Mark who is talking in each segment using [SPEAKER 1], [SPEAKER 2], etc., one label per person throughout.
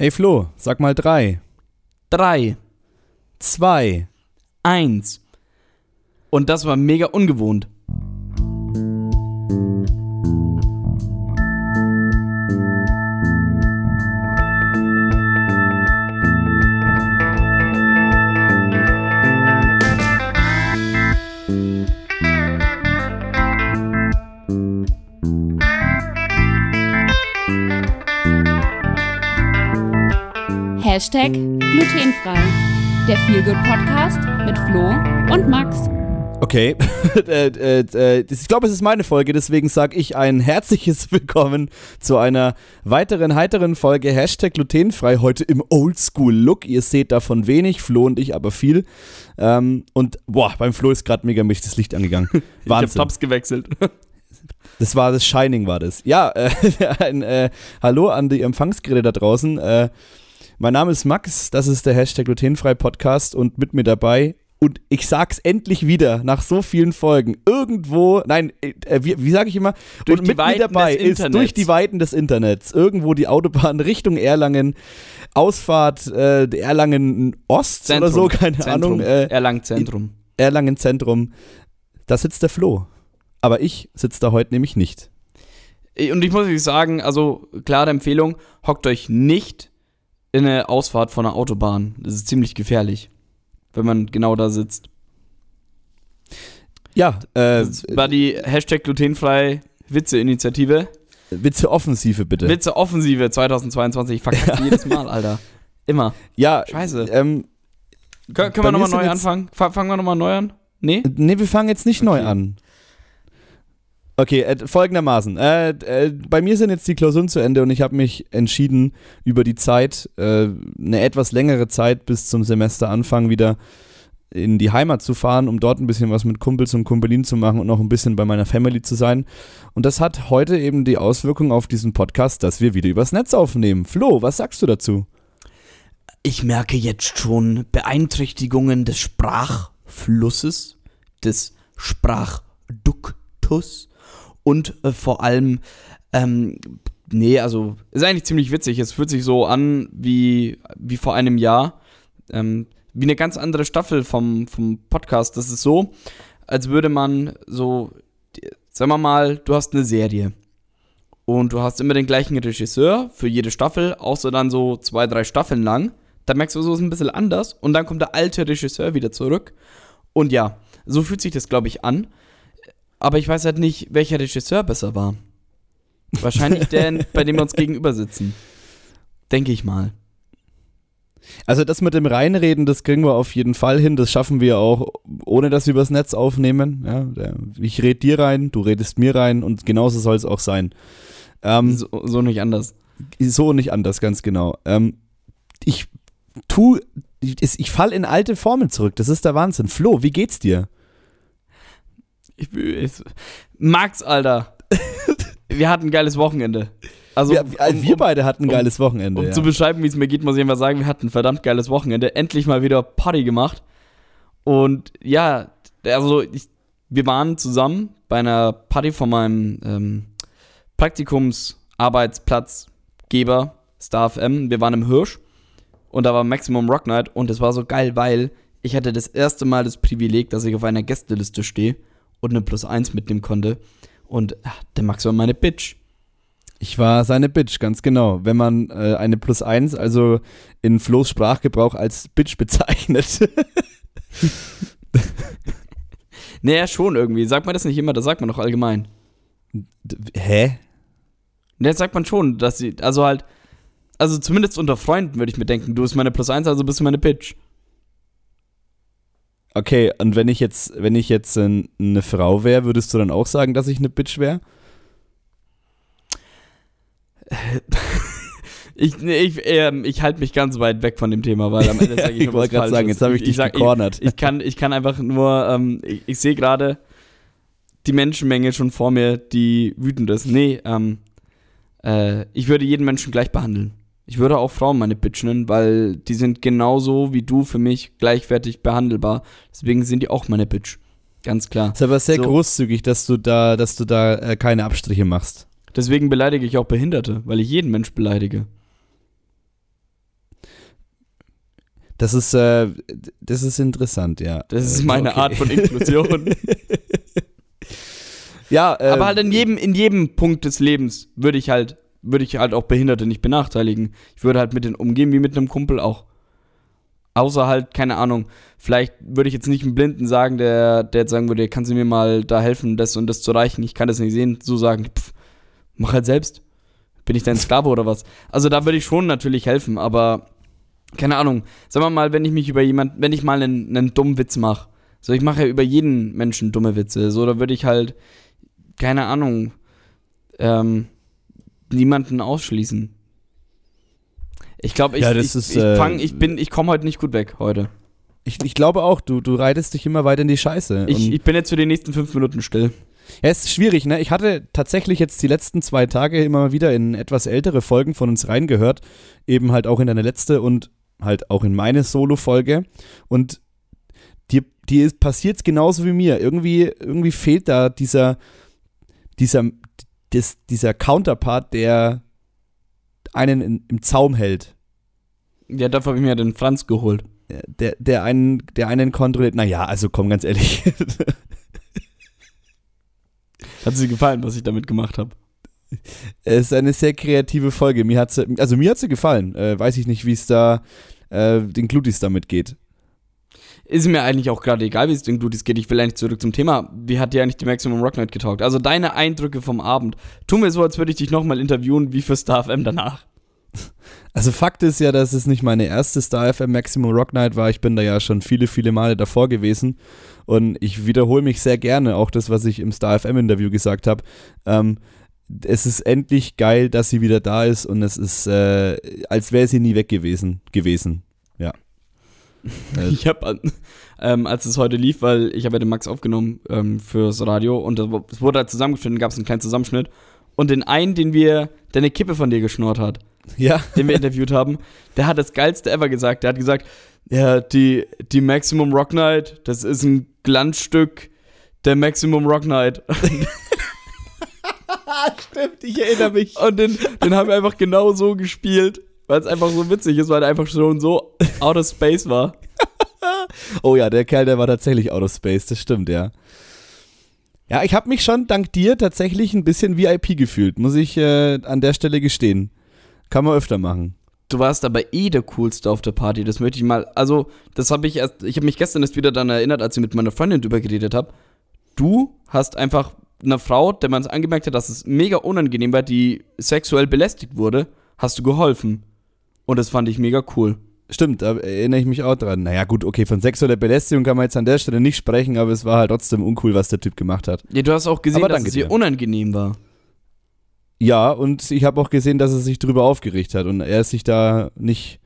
[SPEAKER 1] Hey Flo, sag mal drei.
[SPEAKER 2] Drei,
[SPEAKER 1] Zwei.
[SPEAKER 2] eins. Und das war mega ungewohnt.
[SPEAKER 3] Hashtag glutenfrei. Der Feelgood Podcast mit Flo und Max.
[SPEAKER 1] Okay. äh, äh, äh, ich glaube, es ist meine Folge, deswegen sage ich ein herzliches Willkommen zu einer weiteren heiteren Folge Hashtag glutenfrei. Heute im Oldschool-Look. Ihr seht davon wenig, Flo und ich aber viel. Ähm, und boah, beim Flo ist gerade mega mich das Licht angegangen.
[SPEAKER 2] Ich hab
[SPEAKER 1] Wahnsinn.
[SPEAKER 2] Tops gewechselt.
[SPEAKER 1] Das war das Shining, war das. Ja, äh, ein äh, Hallo an die Empfangsgeräte da draußen. Äh, mein Name ist Max, das ist der Hashtag glutenfrei Podcast und mit mir dabei. Und ich sag's endlich wieder, nach so vielen Folgen, irgendwo, nein, äh, wie, wie sage ich immer,
[SPEAKER 2] Durch
[SPEAKER 1] und mit mir dabei ist durch die Weiten des Internets, irgendwo die Autobahn Richtung Erlangen, Ausfahrt äh, Erlangen Ost oder so, keine
[SPEAKER 2] Zentrum.
[SPEAKER 1] Ahnung, äh,
[SPEAKER 2] Erlangen Zentrum.
[SPEAKER 1] Erlangen Zentrum, da sitzt der Flo. Aber ich sitze da heute nämlich nicht.
[SPEAKER 2] Und ich muss euch sagen, also klare Empfehlung, hockt euch nicht in eine Ausfahrt von einer Autobahn. Das ist ziemlich gefährlich, wenn man genau da sitzt.
[SPEAKER 1] Ja, äh,
[SPEAKER 2] Das war die Hashtag glutenfrei Witze-Initiative.
[SPEAKER 1] Witze Offensive bitte.
[SPEAKER 2] Witze-Offensive 2022. Ich verkacke jedes Mal, Alter. Immer.
[SPEAKER 1] ja,
[SPEAKER 2] Scheiße.
[SPEAKER 1] ähm,
[SPEAKER 2] Können, können wir nochmal neu anfangen? Fa- Fangen wir nochmal neu an? Nee?
[SPEAKER 1] nee, wir fangen jetzt nicht neu
[SPEAKER 2] Okay.
[SPEAKER 1] an. Okay, äh, folgendermaßen. Äh, äh, bei mir sind jetzt die Klausuren zu Ende und ich habe mich entschieden, über die Zeit, äh, eine etwas längere Zeit bis zum Semesteranfang wieder in die Heimat zu fahren, um dort ein bisschen was mit Kumpels und Kumpelinen zu machen und noch ein bisschen bei meiner Family zu sein. Und das hat heute eben die Auswirkung auf diesen Podcast, dass wir wieder übers Netz aufnehmen. Flo, was sagst du dazu?
[SPEAKER 2] Ich merke jetzt schon Beeinträchtigungen des Sprachflusses, des Sprachduktus und äh, vor allem, ähm, nee, also ist eigentlich ziemlich witzig. Es fühlt sich so an wie, wie vor einem Jahr. Ähm, wie eine ganz andere Staffel vom, vom Podcast. Das ist so, als würde man so, sagen wir mal, du hast eine Serie. Und du hast immer den gleichen Regisseur für jede Staffel, außer dann so zwei, drei Staffeln lang. Da merkst du, so ist ein bisschen anders. Und dann kommt der alte Regisseur wieder zurück. Und ja, so fühlt sich das, glaube ich, an. Aber ich weiß halt nicht, welcher Regisseur besser war. Wahrscheinlich der, bei dem wir uns gegenüber sitzen. Denke ich mal.
[SPEAKER 1] Also das mit dem Reinreden, das kriegen wir auf jeden Fall hin. Das schaffen wir auch, ohne dass wir übers Netz aufnehmen. Ja, ich rede dir rein, du redest mir rein und genauso soll es auch sein. Ähm, so.
[SPEAKER 2] So, so nicht anders.
[SPEAKER 1] und nicht anders, ganz genau. Ähm, ich tu, ich, ich fall in alte Formen zurück. Das ist der Wahnsinn. Flo, wie geht's dir?
[SPEAKER 2] Ich, ich, Max, Alter. wir hatten ein geiles Wochenende. Also,
[SPEAKER 1] wir, wir, wir beide hatten ein geiles Wochenende.
[SPEAKER 2] Um
[SPEAKER 1] ja.
[SPEAKER 2] zu beschreiben, wie es mir geht, muss ich einfach sagen, wir hatten ein verdammt geiles Wochenende. Endlich mal wieder Party gemacht. Und ja, also ich, wir waren zusammen bei einer Party von meinem ähm, Praktikumsarbeitsplatzgeber, Star FM. Wir waren im Hirsch und da war Maximum Rock Night und es war so geil, weil ich hatte das erste Mal das Privileg, dass ich auf einer Gästeliste stehe und eine Plus 1 mitnehmen konnte. Und ja, der Max war meine Bitch.
[SPEAKER 1] Ich war seine Bitch, ganz genau. Wenn man äh, eine Plus 1, also in Flo's Sprachgebrauch als Bitch bezeichnet.
[SPEAKER 2] Naja, schon irgendwie. Sagt man das nicht immer, das sagt man doch allgemein.
[SPEAKER 1] Hä?
[SPEAKER 2] Ne, das sagt man schon, dass sie, also halt, also zumindest unter Freunden würde ich mir denken, du bist meine Plus eins, also bist du meine Bitch.
[SPEAKER 1] Okay, und wenn ich jetzt, wenn ich jetzt äh, eine Frau wäre, würdest du dann auch sagen, dass ich eine Bitch wäre?
[SPEAKER 2] Ich, ich, ähm, ich halte mich ganz weit weg von dem Thema, weil am Ende sage ich,
[SPEAKER 1] ich wollte gerade sagen, jetzt habe ich dich
[SPEAKER 2] sag-
[SPEAKER 1] gecornert.
[SPEAKER 2] Ich, ich, kann, ich kann einfach nur, ähm, ich, ich sehe gerade die Menschenmenge schon vor mir, die wütend ist. Nee, ähm, äh, ich würde jeden Menschen gleich behandeln. Ich würde auch Frauen meine Bitch nennen, weil die sind genauso wie du für mich gleichwertig behandelbar. Deswegen sind die auch meine Bitch. Ganz klar.
[SPEAKER 1] ist aber sehr
[SPEAKER 2] So.
[SPEAKER 1] großzügig, dass du da, dass du da äh, keine Abstriche machst.
[SPEAKER 2] Deswegen beleidige ich auch Behinderte, weil ich jeden Mensch beleidige.
[SPEAKER 1] Das ist, äh, das ist interessant, ja.
[SPEAKER 2] Das ist
[SPEAKER 1] Äh,
[SPEAKER 2] meine
[SPEAKER 1] okay.
[SPEAKER 2] Art von Inklusion.
[SPEAKER 1] Ja, äh,
[SPEAKER 2] Aber halt in jedem, in jedem Punkt des Lebens würde ich halt, würde ich halt auch Behinderte nicht benachteiligen. Ich würde halt mit denen umgehen wie mit einem Kumpel auch. Außer halt, keine Ahnung, vielleicht würde ich jetzt nicht einem Blinden sagen, der, der jetzt sagen würde, kannst du mir mal da helfen, das und das zu erreichen, ich kann das nicht sehen, so sagen, pff, mach halt selbst. Bin ich dein Sklave oder was? Also da würde ich schon natürlich helfen, aber keine Ahnung, sagen wir mal, wenn ich mich über jemand, wenn ich mal einen, einen dummen Witz mache, so ich mache ja über jeden Menschen dumme Witze, so da würde ich halt, keine Ahnung, ähm, niemanden ausschließen. Ich glaube, ich,
[SPEAKER 1] Ja,
[SPEAKER 2] ich,
[SPEAKER 1] ist,
[SPEAKER 2] ich,
[SPEAKER 1] äh,
[SPEAKER 2] fang, ich bin, ich komme heute nicht gut weg heute.
[SPEAKER 1] ich, ich glaube auch, du, du reitest dich immer weiter in die Scheiße.
[SPEAKER 2] Ich, ich bin jetzt für die nächsten fünf Minuten still.
[SPEAKER 1] Ja, es ist schwierig, ne? Ich hatte tatsächlich jetzt die letzten zwei Tage immer mal wieder in etwas ältere Folgen von uns reingehört. Eben halt auch in deine letzte und halt auch in meine Solo-Folge. Und die, die ist, passiert's genauso wie mir. Irgendwie, irgendwie fehlt da dieser, dieser, das, dieser Counterpart, der einen in, im Zaum hält.
[SPEAKER 2] Ja, dafür habe ich mir ja den Franz geholt.
[SPEAKER 1] Der, der einen, der einen kontrolliert. Naja, also komm, ganz ehrlich.
[SPEAKER 2] Hat sie gefallen, was ich damit gemacht habe?
[SPEAKER 1] Es ist eine sehr kreative Folge. Mir hat sie, also mir hat sie gefallen. Äh, weiß ich nicht, wie es da äh, den Glutis damit geht.
[SPEAKER 2] Ist mir eigentlich auch gerade egal, wie es den Glutis geht. Ich will eigentlich zurück zum Thema. Wie hat dir eigentlich die Maximum Rock Night getaugt? Also deine Eindrücke vom Abend. Tu mir so, als würde ich dich nochmal interviewen, wie für Star FM danach.
[SPEAKER 1] Also Fakt ist ja, dass es nicht meine erste Star FM Maximum Rock Night war. Ich bin da ja schon viele, viele Male davor gewesen. Und ich wiederhole mich sehr gerne, auch das, was ich im Star FM Interview gesagt habe. Ähm, es ist endlich geil, dass sie wieder da ist und es ist, äh, als wäre sie nie weg gewesen. gewesen. Äh,
[SPEAKER 2] Ich habe, ähm, als es heute lief, weil ich habe ja den Max aufgenommen ähm, fürs Radio und es wurde halt zusammengeschnitten, gab es einen kleinen Zusammenschnitt. Und den einen, den wir, der eine Kippe von dir geschnurrt hat,
[SPEAKER 1] ja.
[SPEAKER 2] den wir interviewt haben, der hat das geilste ever gesagt. Der hat gesagt, ja, die, die Maximum Rock Night, das ist ein Glanzstück der Maximum Rock Night.
[SPEAKER 1] Stimmt, ich erinnere mich.
[SPEAKER 2] Und den, den haben wir einfach genau so gespielt, weil es einfach so witzig ist, weil er einfach schon so out of space war.
[SPEAKER 1] Oh ja, der Kerl, der war tatsächlich out of space, das stimmt, ja. Ja, ich habe mich schon dank dir tatsächlich ein bisschen VIP gefühlt, muss ich äh, an der Stelle gestehen. Kann man öfter machen.
[SPEAKER 2] Du warst aber eh der coolste auf der Party, das möchte ich mal. Also, das habe ich erst, ich habe mich gestern erst wieder daran erinnert, als ich mit meiner Freundin drüber geredet habe. Du hast einfach einer Frau, der man es angemerkt hat, dass es mega unangenehm war, die sexuell belästigt wurde, hast du geholfen. Und das fand ich mega cool.
[SPEAKER 1] Stimmt, da erinnere ich mich auch dran. Naja, gut, okay, von sexueller Belästigung kann man jetzt an der Stelle nicht sprechen, aber es war halt trotzdem uncool, was der Typ gemacht hat.
[SPEAKER 2] Ja, du hast auch gesehen, dass es ihr
[SPEAKER 1] dir.
[SPEAKER 2] unangenehm war.
[SPEAKER 1] Ja, und ich habe auch gesehen, dass er sich drüber aufgeregt hat und er sich da nicht.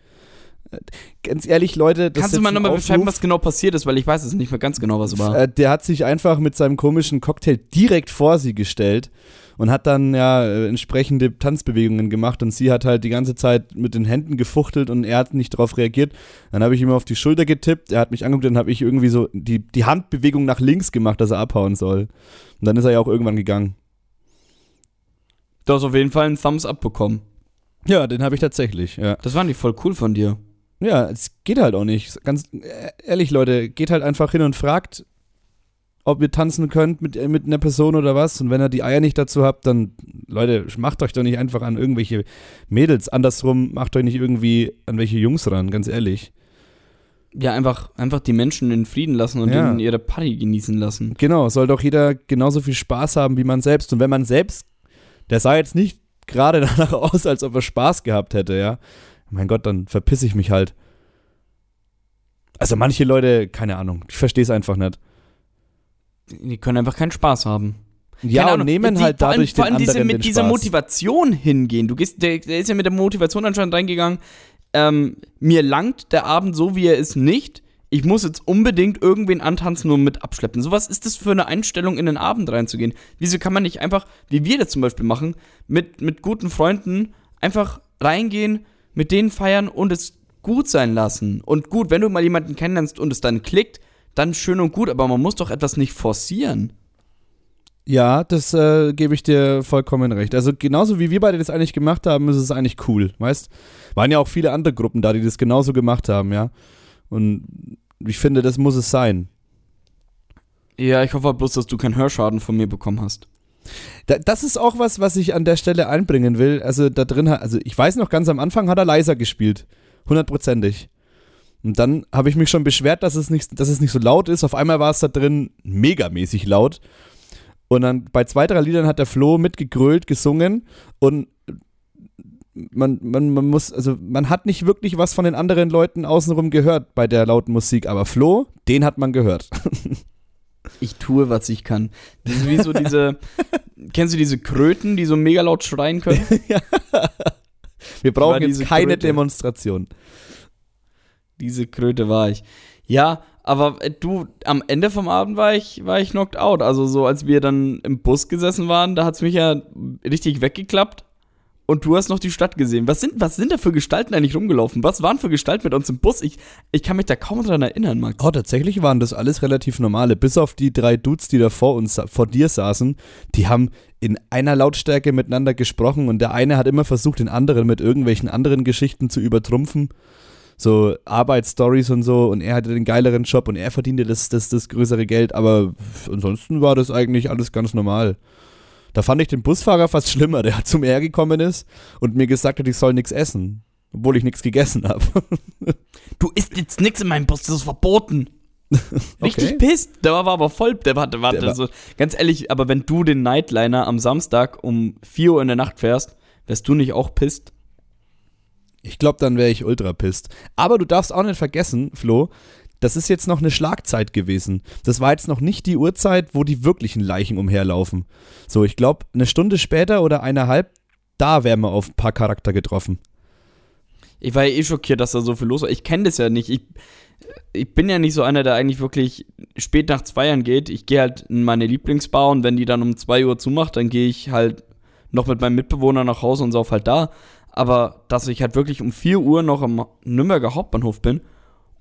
[SPEAKER 1] Ganz ehrlich, Leute, das
[SPEAKER 2] Kannst du mal nochmal beschreiben, was genau passiert ist, weil ich weiß es nicht mehr ganz genau, was war.
[SPEAKER 1] Äh, der hat sich einfach mit seinem komischen Cocktail direkt vor sie gestellt und hat dann ja äh, entsprechende Tanzbewegungen gemacht und sie hat halt die ganze Zeit mit den Händen gefuchtelt und er hat nicht darauf reagiert. Dann habe ich ihm auf die Schulter getippt, er hat mich angeguckt und dann habe ich irgendwie so die, die Handbewegung nach links gemacht, dass er abhauen soll. Und dann ist er ja auch irgendwann gegangen.
[SPEAKER 2] Du hast auf jeden Fall einen Thumbs up bekommen.
[SPEAKER 1] Ja, den habe ich tatsächlich, ja.
[SPEAKER 2] Das fand ich voll cool von dir.
[SPEAKER 1] Ja, es geht halt auch nicht. Ganz ehrlich, Leute, geht halt einfach hin und fragt, ob ihr tanzen könnt mit, äh, mit einer Person oder was. Und wenn ihr die Eier nicht dazu habt, dann, Leute, macht euch doch nicht einfach an irgendwelche Mädels. Andersrum, macht euch nicht irgendwie an welche Jungs ran, ganz ehrlich.
[SPEAKER 2] Ja, einfach, einfach die Menschen in Frieden lassen und
[SPEAKER 1] Ja.
[SPEAKER 2] ihnen ihre Party genießen lassen.
[SPEAKER 1] Genau, soll doch jeder genauso viel Spaß haben wie man selbst. Und wenn man selbst, der sah jetzt nicht gerade danach aus, als ob er Spaß gehabt hätte, ja. Mein Gott, dann verpiss ich mich halt. Also manche Leute, keine Ahnung, ich verstehe es einfach nicht.
[SPEAKER 2] Die können einfach keinen Spaß haben.
[SPEAKER 1] Ja, und nehmen
[SPEAKER 2] die-
[SPEAKER 1] halt
[SPEAKER 2] vor allem,
[SPEAKER 1] dadurch
[SPEAKER 2] vor
[SPEAKER 1] den
[SPEAKER 2] allem diese, mit
[SPEAKER 1] den
[SPEAKER 2] dieser. Motivation hingehen. Du gehst, der, der ist ja mit der Motivation anscheinend reingegangen. Ähm, mir langt der Abend so, wie er ist, nicht. Ich muss jetzt unbedingt irgendwen antanzen und mit abschleppen. So was ist das für eine Einstellung, in den Abend reinzugehen? Wieso kann man nicht einfach, wie wir das zum Beispiel machen, mit, mit guten Freunden einfach reingehen, mit denen feiern und es gut sein lassen? Und gut, wenn du mal jemanden kennenlernst und es dann klickt, dann schön und gut, aber man muss doch etwas nicht forcieren.
[SPEAKER 1] Ja, das äh, gebe ich dir vollkommen recht. Also genauso wie wir beide das eigentlich gemacht haben, ist es eigentlich cool, weißt? Waren ja auch viele andere Gruppen da, die das genauso gemacht haben, ja. Und ich finde, das muss es sein.
[SPEAKER 2] Ja, ich hoffe bloß, dass du keinen Hörschaden von mir bekommen hast.
[SPEAKER 1] Da, das ist auch was, was ich an der Stelle einbringen will. Also da drin, also ich weiß noch, ganz am Anfang hat er leiser gespielt. Hundertprozentig. Und dann habe ich mich schon beschwert, dass es, nicht, dass es nicht so laut ist. Auf einmal war es da drin megamäßig laut. Und dann bei zwei, drei Liedern hat der Flo mitgegrölt, gesungen und man, man, man muss, also man hat nicht wirklich was von den anderen Leuten außenrum gehört bei der lauten Musik, aber Flo, den hat man gehört.
[SPEAKER 2] Ich tue, was ich kann. Das ist wie so diese. kennst du diese Kröten, die so mega laut schreien können?
[SPEAKER 1] Wir brauchen jetzt keine
[SPEAKER 2] Kröte.
[SPEAKER 1] Demonstration.
[SPEAKER 2] Diese Kröte war ich. Ja, aber äh, du, am Ende vom Abend war ich, war ich knocked out. Also so, als wir dann im Bus gesessen waren, da hat es mich ja richtig weggeklappt. Und du hast noch die Stadt gesehen. Was sind, was sind da für Gestalten eigentlich rumgelaufen? Was waren für Gestalten mit uns im Bus? Ich, ich kann mich da kaum dran erinnern, Max.
[SPEAKER 1] Oh, tatsächlich waren das alles relativ normale. Bis auf die drei Dudes, die da vor uns, vor dir saßen, die haben in einer Lautstärke miteinander gesprochen und der eine hat immer versucht, den anderen mit irgendwelchen anderen Geschichten zu übertrumpfen. So Arbeitsstories und so und er hatte den geileren Job und er verdiente das, das, das größere Geld, aber ansonsten war das eigentlich alles ganz normal. Da fand ich den Busfahrer fast schlimmer, der zu mir gekommen ist und mir gesagt hat, ich soll nichts essen, obwohl ich nichts gegessen habe.
[SPEAKER 2] Du isst jetzt nichts in meinem Bus, das ist verboten. Richtig
[SPEAKER 1] Okay.
[SPEAKER 2] pisst. Der war aber voll. Der war, der war,
[SPEAKER 1] Der war-
[SPEAKER 2] so, ganz ehrlich, aber wenn du den Nightliner am Samstag um 4 Uhr in der Nacht fährst, wärst du nicht auch pisst?
[SPEAKER 1] Ich glaube, dann wäre ich ultra pisst. Aber du darfst auch nicht vergessen, Flo, das ist jetzt noch eine Schlagzeit gewesen. Das war jetzt noch nicht die Uhrzeit, wo die wirklichen Leichen umherlaufen. So, ich glaube, eine Stunde später oder eineinhalb, da wären wir auf ein paar Charakter getroffen.
[SPEAKER 2] Ich war ja eh schockiert, dass da so viel los war. Ich kenne das ja nicht. Ich, ich bin ja nicht so einer, der eigentlich wirklich spät nachts feiern geht. Ich gehe halt in meine Lieblingsbar und wenn die dann um 2 Uhr zumacht, dann gehe ich halt noch mit meinem Mitbewohner nach Hause und sauf halt da. Aber dass ich halt wirklich um 4 Uhr noch am Nürnberger Hauptbahnhof bin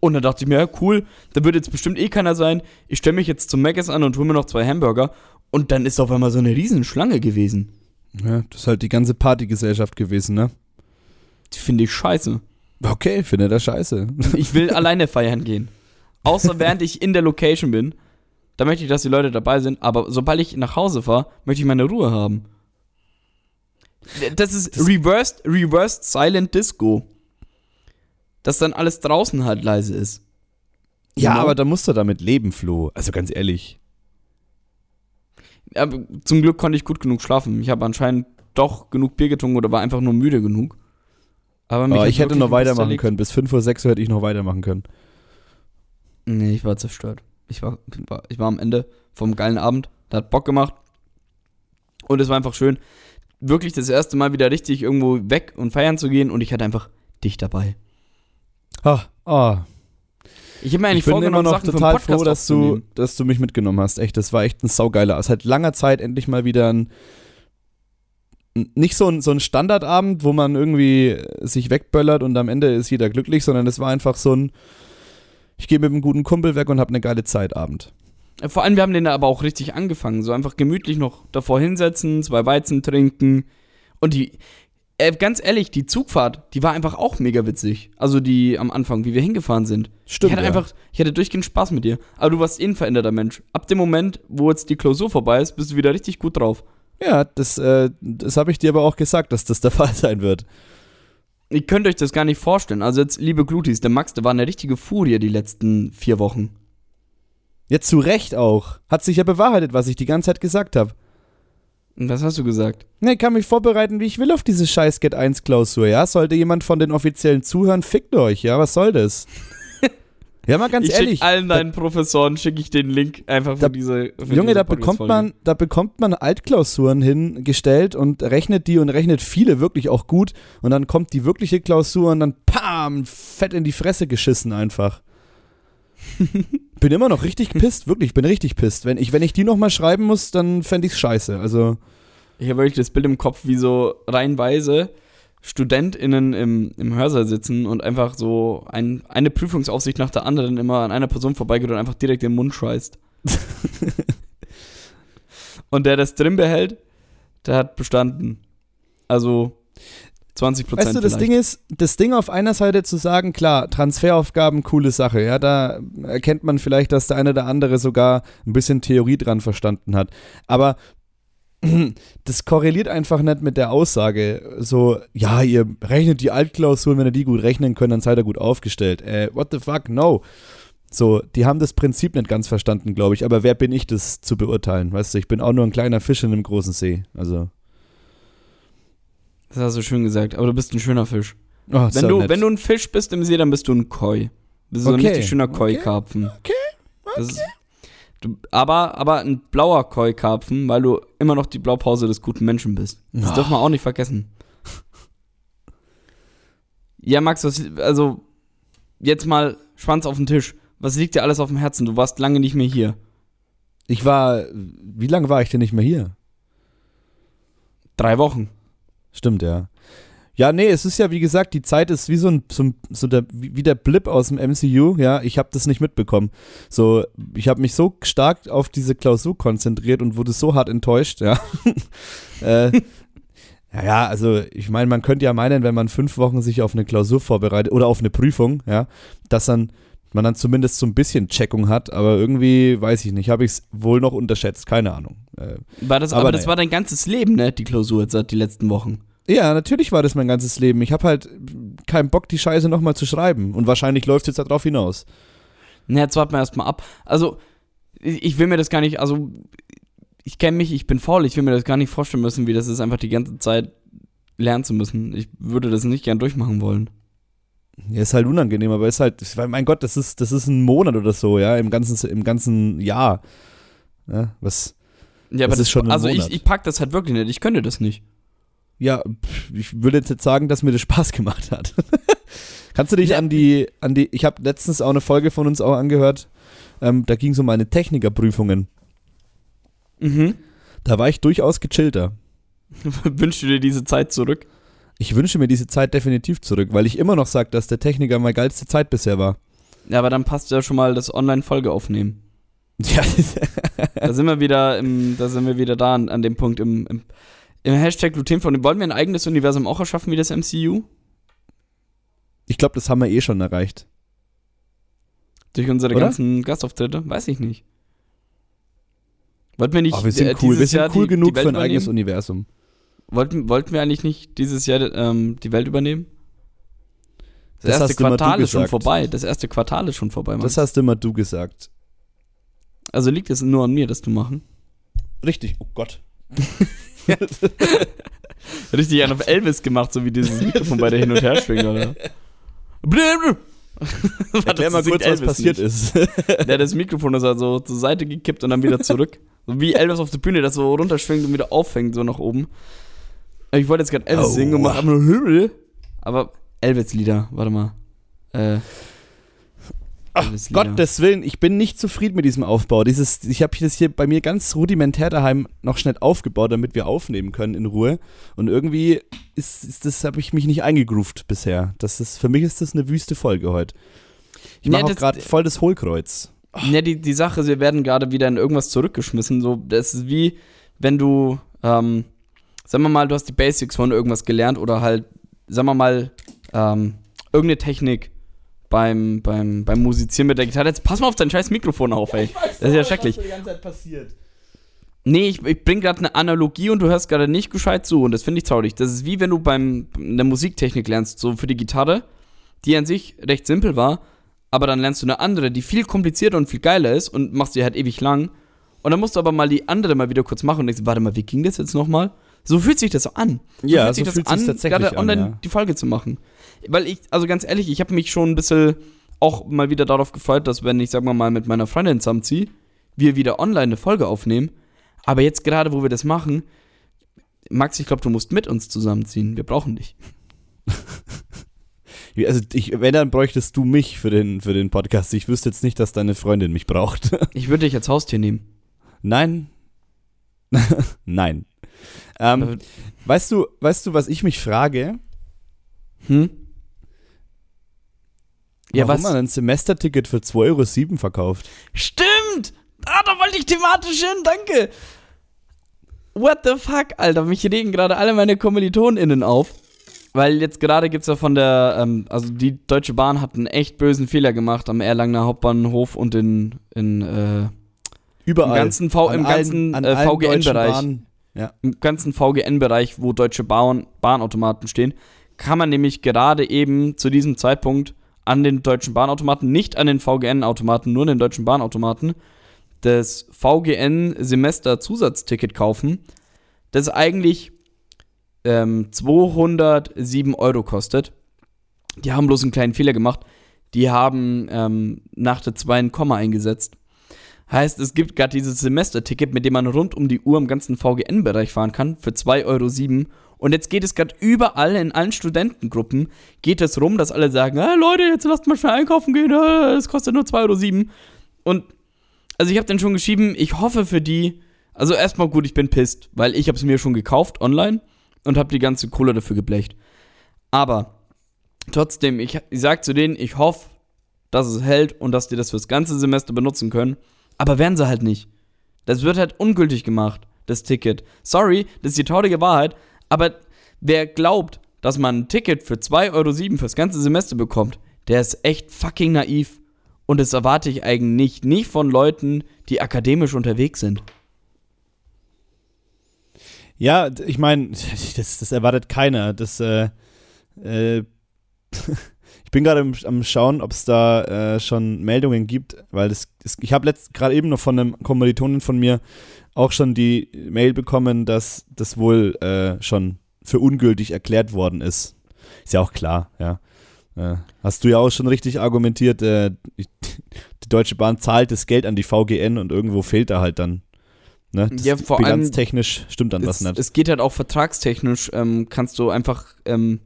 [SPEAKER 2] und dann dachte ich mir, ja, cool, da wird jetzt bestimmt eh keiner sein. Ich stelle mich jetzt zum Mc's an und hole mir noch zwei Hamburger. Und dann ist auf einmal so eine Riesenschlange gewesen.
[SPEAKER 1] Ja, das ist halt die ganze Partygesellschaft gewesen, ne?
[SPEAKER 2] Die finde ich scheiße.
[SPEAKER 1] Okay, finde das scheiße.
[SPEAKER 2] Ich will alleine feiern gehen. Außer während ich in der Location bin. Da möchte ich, dass die Leute dabei sind. Aber sobald ich nach Hause fahre, möchte ich meine Ruhe haben. Das ist reversed, reversed Silent Disco. Dass dann alles draußen halt leise ist.
[SPEAKER 1] Ja,
[SPEAKER 2] Genau.
[SPEAKER 1] aber da musst du damit leben, Flo. Also ganz ehrlich.
[SPEAKER 2] Aber zum Glück konnte ich gut genug schlafen. Ich habe anscheinend doch genug Bier getrunken oder war einfach nur müde genug. Aber mich hat's
[SPEAKER 1] ich hätte noch weitermachen können. Bis 5 Uhr, 6 Uhr hätte ich noch weitermachen können.
[SPEAKER 2] Nee, ich war zerstört. Ich war, ich war, ich war am Ende vom geilen Abend. Da hat Bock gemacht. Und es war einfach schön, wirklich das erste Mal wieder richtig irgendwo weg und feiern zu gehen. Und ich hatte einfach dich dabei.
[SPEAKER 1] Ah, ah.
[SPEAKER 2] Ich habe mir eigentlich
[SPEAKER 1] Ich bin immer noch
[SPEAKER 2] Sachen
[SPEAKER 1] total froh, dass du, dass du mich mitgenommen hast. Echt, das war echt ein saugeiler. Seit langer Zeit endlich mal wieder ein. Nicht so ein, so ein Standardabend, wo man irgendwie sich wegböllert und am Ende ist jeder glücklich, sondern es war einfach so ein. Ich gehe mit einem guten Kumpel weg und habe eine geile Zeit Abend.
[SPEAKER 2] Vor allem, wir haben den da aber auch richtig angefangen. So einfach gemütlich noch davor hinsetzen, zwei Weizen trinken. Und die, äh, ganz ehrlich, die Zugfahrt, die war einfach auch mega witzig. Also die am Anfang, wie wir hingefahren sind.
[SPEAKER 1] Stimmt.
[SPEAKER 2] ich hatte
[SPEAKER 1] ja.
[SPEAKER 2] einfach, ich hatte durchgehend Spaß mit dir. Aber du warst eh ein veränderter Mensch. Ab dem Moment, wo jetzt die Klausur vorbei ist, bist du wieder richtig gut drauf.
[SPEAKER 1] Ja, das, äh, das habe ich dir aber auch gesagt, dass das der Fall sein wird.
[SPEAKER 2] Ihr könnt euch das gar nicht vorstellen. Also jetzt, liebe Glutis, der Max, der war eine richtige Furie die letzten vier Wochen.
[SPEAKER 1] Jetzt zu Recht auch. Hat sich ja bewahrheitet, was ich die ganze Zeit gesagt habe.
[SPEAKER 2] Und was hast du gesagt?
[SPEAKER 1] Ne, ich kann mich vorbereiten, wie ich will auf diese scheiß Get 1 Klausur, ja? Sollte jemand von den Offiziellen zuhören, fickt euch, ja? Was soll das? ja, mal ganz
[SPEAKER 2] ich
[SPEAKER 1] ehrlich.
[SPEAKER 2] schick allen deinen Professoren, schicke ich den Link einfach
[SPEAKER 1] Da-
[SPEAKER 2] für diese für
[SPEAKER 1] Junge,
[SPEAKER 2] diese
[SPEAKER 1] da bekommt man, da bekommt man Altklausuren hingestellt und rechnet die und rechnet viele wirklich auch gut und dann kommt die wirkliche Klausur und dann pam, fett in die Fresse geschissen einfach. bin immer noch richtig pisst, wirklich, bin richtig pisst. Wenn ich, wenn ich die nochmal schreiben muss, dann fände ich's scheiße. Also,
[SPEAKER 2] Ich habe wirklich das Bild im Kopf, wie so reihenweise StudentInnen im, im Hörsaal sitzen und einfach so ein, eine Prüfungsaufsicht nach der anderen immer an einer Person vorbeigeht und einfach direkt in den Mund scheißt. und der das drin behält, der hat bestanden. Also, 20 Prozent.
[SPEAKER 1] Weißt du, das Ding ist, das Ding auf einer Seite zu sagen, klar, Transferaufgaben, coole Sache, ja, da erkennt man vielleicht, dass der eine oder andere sogar ein bisschen Theorie dran verstanden hat. Aber das korreliert einfach nicht mit der Aussage, so, ja, ihr rechnet die Altklausuren, wenn ihr die gut rechnen könnt, dann seid ihr gut aufgestellt. Äh, what the fuck, no. So, die haben das Prinzip nicht ganz verstanden, glaube ich, aber wer bin ich, das zu beurteilen? Weißt du, ich bin auch nur ein kleiner Fisch in einem großen See, also.
[SPEAKER 2] Das hast du schön gesagt, aber du bist ein schöner Fisch.
[SPEAKER 1] Oh,
[SPEAKER 2] Wenn du, wenn du ein Fisch bist im See, dann bist du ein Koi. Du bist so ein
[SPEAKER 1] Okay,
[SPEAKER 2] richtig schöner
[SPEAKER 1] okay,
[SPEAKER 2] Koi-Karpfen.
[SPEAKER 1] Okay,
[SPEAKER 2] Das ist- Du, aber, aber ein blauer Koi-Karpfen, weil du immer noch die Blaupause des guten Menschen bist. Das
[SPEAKER 1] Ah.
[SPEAKER 2] darf man auch nicht vergessen. Ja, Max, was, also, jetzt mal Schwanz auf den Tisch. Was liegt dir alles auf dem Herzen? Du warst lange nicht mehr hier.
[SPEAKER 1] Ich war, wie lange war ich denn nicht mehr hier?
[SPEAKER 2] Drei Wochen.
[SPEAKER 1] Stimmt, ja. Ja, nee, es ist ja, wie gesagt, die Zeit ist wie so ein, so, so der, wie der Blip aus dem MCU, ja, ich habe das nicht mitbekommen. So, ich habe mich so stark auf diese Klausur konzentriert und wurde so hart enttäuscht, ja. äh, ja, also ich meine, man könnte ja meinen, wenn man fünf Wochen sich auf eine Klausur vorbereitet oder auf eine Prüfung, ja, dass dann man dann zumindest so ein bisschen Checkung hat, aber irgendwie, weiß ich nicht, habe ich es wohl noch unterschätzt, keine Ahnung. Äh,
[SPEAKER 2] War das,
[SPEAKER 1] Aber
[SPEAKER 2] aber, das
[SPEAKER 1] naja.
[SPEAKER 2] war dein ganzes Leben, ne? Die Klausur jetzt seit die letzten Wochen.
[SPEAKER 1] Ja, natürlich war das mein ganzes Leben. Ich habe halt keinen Bock, die Scheiße nochmal zu schreiben. Und wahrscheinlich läuft es jetzt darauf hinaus.
[SPEAKER 2] Na, jetzt warten wir erstmal ab. Also, ich ich will mir das gar nicht, also, ich kenne mich, ich bin faul, ich will mir das gar nicht vorstellen müssen, wie das ist, einfach die ganze Zeit lernen zu müssen. Ich würde das nicht gern durchmachen wollen.
[SPEAKER 1] Ja, ist halt unangenehm, aber ist halt, weil, mein Gott, das ist, das ist ein Monat oder so, ja, im ganzen, im ganzen Jahr. Ja, was,
[SPEAKER 2] Ja,
[SPEAKER 1] Das ist schon ein
[SPEAKER 2] also
[SPEAKER 1] Monat.
[SPEAKER 2] ich, ich pack das halt wirklich nicht, ich könnte das nicht.
[SPEAKER 1] ja, ich würde jetzt nicht sagen, dass mir das Spaß gemacht hat. Kannst du dich
[SPEAKER 2] Ja.
[SPEAKER 1] an die, an die, ich habe letztens auch eine Folge von uns auch angehört, ähm, da ging es um meine Technikerprüfungen.
[SPEAKER 2] Mhm.
[SPEAKER 1] Da war ich durchaus gechillter.
[SPEAKER 2] Wünschst du dir diese Zeit zurück?
[SPEAKER 1] Ich wünsche mir diese Zeit definitiv zurück, weil ich immer noch sage, dass der Techniker meine geilste Zeit bisher war.
[SPEAKER 2] Ja, aber dann passt ja schon mal das Online-Folge aufnehmen.
[SPEAKER 1] Ja,
[SPEAKER 2] Da sind wir wieder im, da sind wir wieder da an, an dem Punkt im, im, im Hashtag Glutenfrei. Wollen wir ein eigenes Universum auch erschaffen wie das MCU?
[SPEAKER 1] ich glaube, das haben wir eh schon erreicht.
[SPEAKER 2] Durch unsere
[SPEAKER 1] Oder?
[SPEAKER 2] ganzen Gastauftritte? Weiß ich nicht. Wollten wir nicht
[SPEAKER 1] Oh, wir sind
[SPEAKER 2] äh,
[SPEAKER 1] cool, wir sind
[SPEAKER 2] Jahr
[SPEAKER 1] cool
[SPEAKER 2] die,
[SPEAKER 1] genug
[SPEAKER 2] die
[SPEAKER 1] für ein eigenes? Universum.
[SPEAKER 2] Wollten, wollten wir eigentlich nicht dieses Jahr ähm, die Welt übernehmen? Das,
[SPEAKER 1] Das
[SPEAKER 2] erste Quartal ist schon vorbei. Das erste Quartal ist schon vorbei. Mann.
[SPEAKER 1] Das hast immer du gesagt.
[SPEAKER 2] also liegt es nur an mir, das zu machen.
[SPEAKER 1] Richtig, oh Gott.
[SPEAKER 2] Richtig einen auf Elvis gemacht, so wie dieses Mikrofon bei der Hin- und Herschwing, oder? Warte,
[SPEAKER 1] Erklär mal kurz, was
[SPEAKER 2] Elvis
[SPEAKER 1] passiert
[SPEAKER 2] nicht.
[SPEAKER 1] ist.
[SPEAKER 2] Der hat das Mikrofon ist halt so zur Seite gekippt und dann wieder zurück. So wie Elvis auf der Bühne, das so runterschwingt und wieder auffängt, so nach oben. Ich wollte jetzt gerade Elvis
[SPEAKER 1] Oh.
[SPEAKER 2] singen und mache nur Himmel. Aber Elvis-Lieder, warte mal. Äh.
[SPEAKER 1] Ach. Gottes Willen, ich bin nicht zufrieden mit diesem Aufbau. Dieses, ich habe das hier bei mir ganz rudimentär daheim noch schnell aufgebaut, damit wir aufnehmen können in Ruhe. Und irgendwie ist, ist das, habe ich mich nicht eingegroovt bisher. Das ist, für mich ist das eine wüste Folge heute. Ich
[SPEAKER 2] Nee,
[SPEAKER 1] mache auch
[SPEAKER 2] das-
[SPEAKER 1] gerade voll das Hohlkreuz.
[SPEAKER 2] Ja, die, die Sache ist, wir werden gerade wieder in irgendwas zurückgeschmissen. So, das ist wie, wenn du, ähm, sagen wir mal, du hast die Basics von irgendwas gelernt oder halt, sagen wir mal, ähm, irgendeine Technik beim, beim, beim Musizieren mit der Gitarre. Jetzt pass mal auf dein scheiß Mikrofon auf, ey. Das ist ja schrecklich.
[SPEAKER 1] die ganze Zeit passiert.
[SPEAKER 2] Nee, ich, ich bring gerade eine Analogie und du hörst gerade nicht gescheit zu und das finde ich traurig. Das ist wie wenn du beim eine Musiktechnik lernst, so für die Gitarre, die an sich recht simpel war, aber dann lernst du eine andere, die viel komplizierter und viel geiler ist und machst die halt ewig lang. Und dann musst du aber mal die andere mal wieder kurz machen und denkst, warte mal, wie ging das jetzt nochmal? So fühlt sich das so an. So
[SPEAKER 1] Ja,
[SPEAKER 2] fühlt sich
[SPEAKER 1] so
[SPEAKER 2] das
[SPEAKER 1] fühlt
[SPEAKER 2] an,
[SPEAKER 1] tatsächlich
[SPEAKER 2] gerade
[SPEAKER 1] an,
[SPEAKER 2] online
[SPEAKER 1] ja.
[SPEAKER 2] die Folge zu machen. Weil ich, also ganz ehrlich, ich habe mich schon ein bisschen auch mal wieder darauf gefreut, dass wenn ich, sagen wir mal, mit meiner Freundin zusammenziehe, wir wieder online eine Folge aufnehmen. Aber jetzt gerade, wo wir das machen, Max, ich glaube, du musst mit uns zusammenziehen. Wir brauchen dich.
[SPEAKER 1] Also ich, wenn, dann bräuchtest du mich für den, für den Podcast. Ich wüsste jetzt nicht, dass deine Freundin mich braucht.
[SPEAKER 2] Ich würde dich als Haustier nehmen.
[SPEAKER 1] Nein. Nein. Ähm, weißt du, weißt du, was ich mich frage?
[SPEAKER 2] Hm? Ja,
[SPEAKER 1] warum
[SPEAKER 2] was?
[SPEAKER 1] man ein Semesterticket für 2,07 Euro verkauft?
[SPEAKER 2] Stimmt! Ah, da wollte ich thematisch hin, danke! What the fuck, Alter? Mich regen gerade alle meine KommilitonInnen auf. weil jetzt gerade gibt es ja von der, ähm, also die Deutsche Bahn hat einen echt bösen Fehler gemacht am Erlangener Hauptbahnhof und in, in äh,
[SPEAKER 1] Überall.
[SPEAKER 2] im ganzen, v, im ganzen
[SPEAKER 1] an
[SPEAKER 2] äh, VGN-Bereich.
[SPEAKER 1] Ja.
[SPEAKER 2] im ganzen VGN-Bereich, wo deutsche Bahn, Bahnautomaten stehen, kann man nämlich gerade eben zu diesem Zeitpunkt an den deutschen Bahnautomaten, nicht an den VGN-Automaten, nur an den deutschen Bahnautomaten, das VGN-Semester-Zusatzticket kaufen, das eigentlich ähm, 207 Euro kostet. Die haben bloß einen kleinen Fehler gemacht. Die haben ähm, nach der 2 ein Komma eingesetzt. Heißt, es gibt gerade dieses Semesterticket, mit dem man rund um die Uhr im ganzen VGN-Bereich fahren kann, für 2,07 Euro. Und jetzt geht es gerade überall in allen Studentengruppen, geht es rum, dass alle sagen, ah, Leute, jetzt lasst mal schnell einkaufen gehen, ah, es kostet nur 2,07 Euro. Und also ich habe dann schon geschrieben, ich hoffe für die, also erstmal gut, ich bin pisst, weil ich habe es mir schon gekauft online und habe die ganze Kohle dafür geblecht. Aber trotzdem, ich, ich sag zu denen, ich hoffe, dass es hält und dass die das fürs ganze Semester benutzen können. Aber werden sie halt nicht. Das wird halt ungültig gemacht, das Ticket. Sorry, das ist die traurige Wahrheit. Aber wer glaubt, dass man ein Ticket für 2,07 Euro fürs ganze Semester bekommt, der ist echt fucking naiv. Und das erwarte ich eigentlich nicht von Leuten, die akademisch unterwegs sind.
[SPEAKER 1] Ja, ich meine, das, das erwartet keiner. Das, äh, äh, ich bin gerade am, am Schauen, ob es da äh, schon Meldungen gibt, weil das, das ich habe gerade eben noch von einem Kommilitonen von mir auch schon die Mail bekommen, dass das wohl äh, schon für ungültig erklärt worden ist. Ist ja auch klar, ja. Äh, hast du ja auch schon richtig argumentiert, äh, ich- die Deutsche Bahn zahlt das Geld an die VGN und irgendwo fehlt da halt dann. Ne? Das
[SPEAKER 2] Ja, vor allem-
[SPEAKER 1] bilanztechnisch stimmt dann was
[SPEAKER 2] es,
[SPEAKER 1] nicht.
[SPEAKER 2] es geht halt auch vertragstechnisch, ähm, kannst du einfach ähm,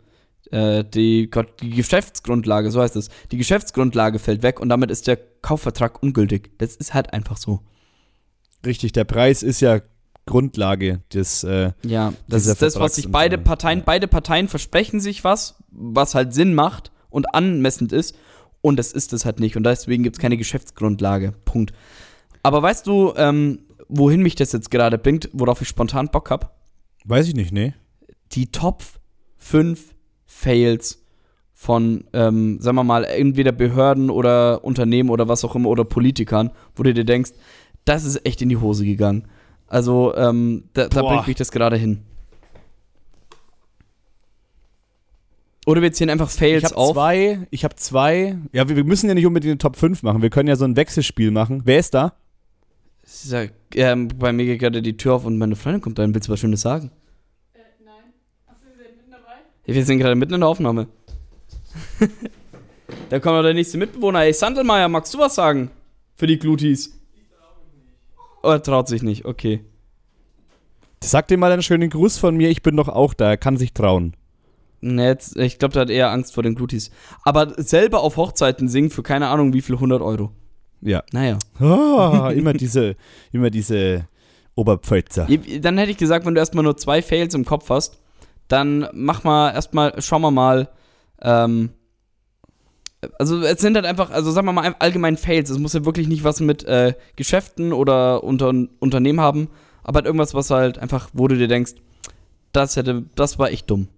[SPEAKER 2] äh, die, Gott, die Geschäftsgrundlage, so heißt es, die Geschäftsgrundlage fällt weg und damit ist der Kaufvertrag ungültig. Das ist halt einfach so.
[SPEAKER 1] Richtig, der Preis ist ja Grundlage des. Äh,
[SPEAKER 2] Ja, das ist das, was sich beide Parteien,
[SPEAKER 1] ja.
[SPEAKER 2] beide Parteien versprechen sich was, was halt Sinn macht und anmessend ist. Und das ist es halt nicht. Und deswegen gibt es keine Geschäftsgrundlage. Punkt. Aber weißt du, ähm, wohin mich das jetzt gerade bringt, worauf ich spontan Bock habe?
[SPEAKER 1] weiß ich nicht, nee.
[SPEAKER 2] Die Top 5 Fails von, ähm, sagen wir mal, entweder Behörden oder Unternehmen oder was auch immer oder Politikern, wo du dir denkst, das ist echt in die Hose gegangen. Also, ähm, da, da bringt mich das gerade hin. Oder wir zählen einfach Fails
[SPEAKER 1] Ich habe
[SPEAKER 2] auf.
[SPEAKER 1] zwei, ich habe zwei. Ja, wir, wir müssen ja nicht unbedingt eine Top 5 machen. Wir können ja so ein Wechselspiel machen. Wer ist da?
[SPEAKER 2] Ich sag, ähm, bei mir geht gerade die Tür auf und meine Freundin kommt rein. Willst du was Schönes sagen?
[SPEAKER 3] Äh, nein. Achso, wir sind mitten dabei.
[SPEAKER 2] Wir sind gerade mitten in der Aufnahme. da kommt noch der nächste Mitbewohner. Ey, Sandelmeier, magst du was sagen? Für die Glutis. Oh, er traut sich nicht, okay.
[SPEAKER 1] Sag dir mal einen schönen Gruß von mir. Ich bin doch auch da. Er kann sich trauen.
[SPEAKER 2] Ne, jetzt, ich glaube, der hat eher Angst vor den Glutis. Aber selber auf Hochzeiten singen für keine Ahnung wie viel 100 Euro.
[SPEAKER 1] Ja.
[SPEAKER 2] Naja.
[SPEAKER 1] Ah, immer diese, immer diese Oberpfälzer.
[SPEAKER 2] Dann hätte ich gesagt, wenn du erstmal nur zwei Fails im Kopf hast, dann mach mal erstmal, schauen wir mal, ähm, also es sind halt einfach, also sagen wir mal allgemein Fails. Es muss ja wirklich nicht was mit äh, Geschäften oder unter, Unternehmen haben, aber halt irgendwas, was halt einfach, wo du dir denkst, das hätte, das war echt dumm.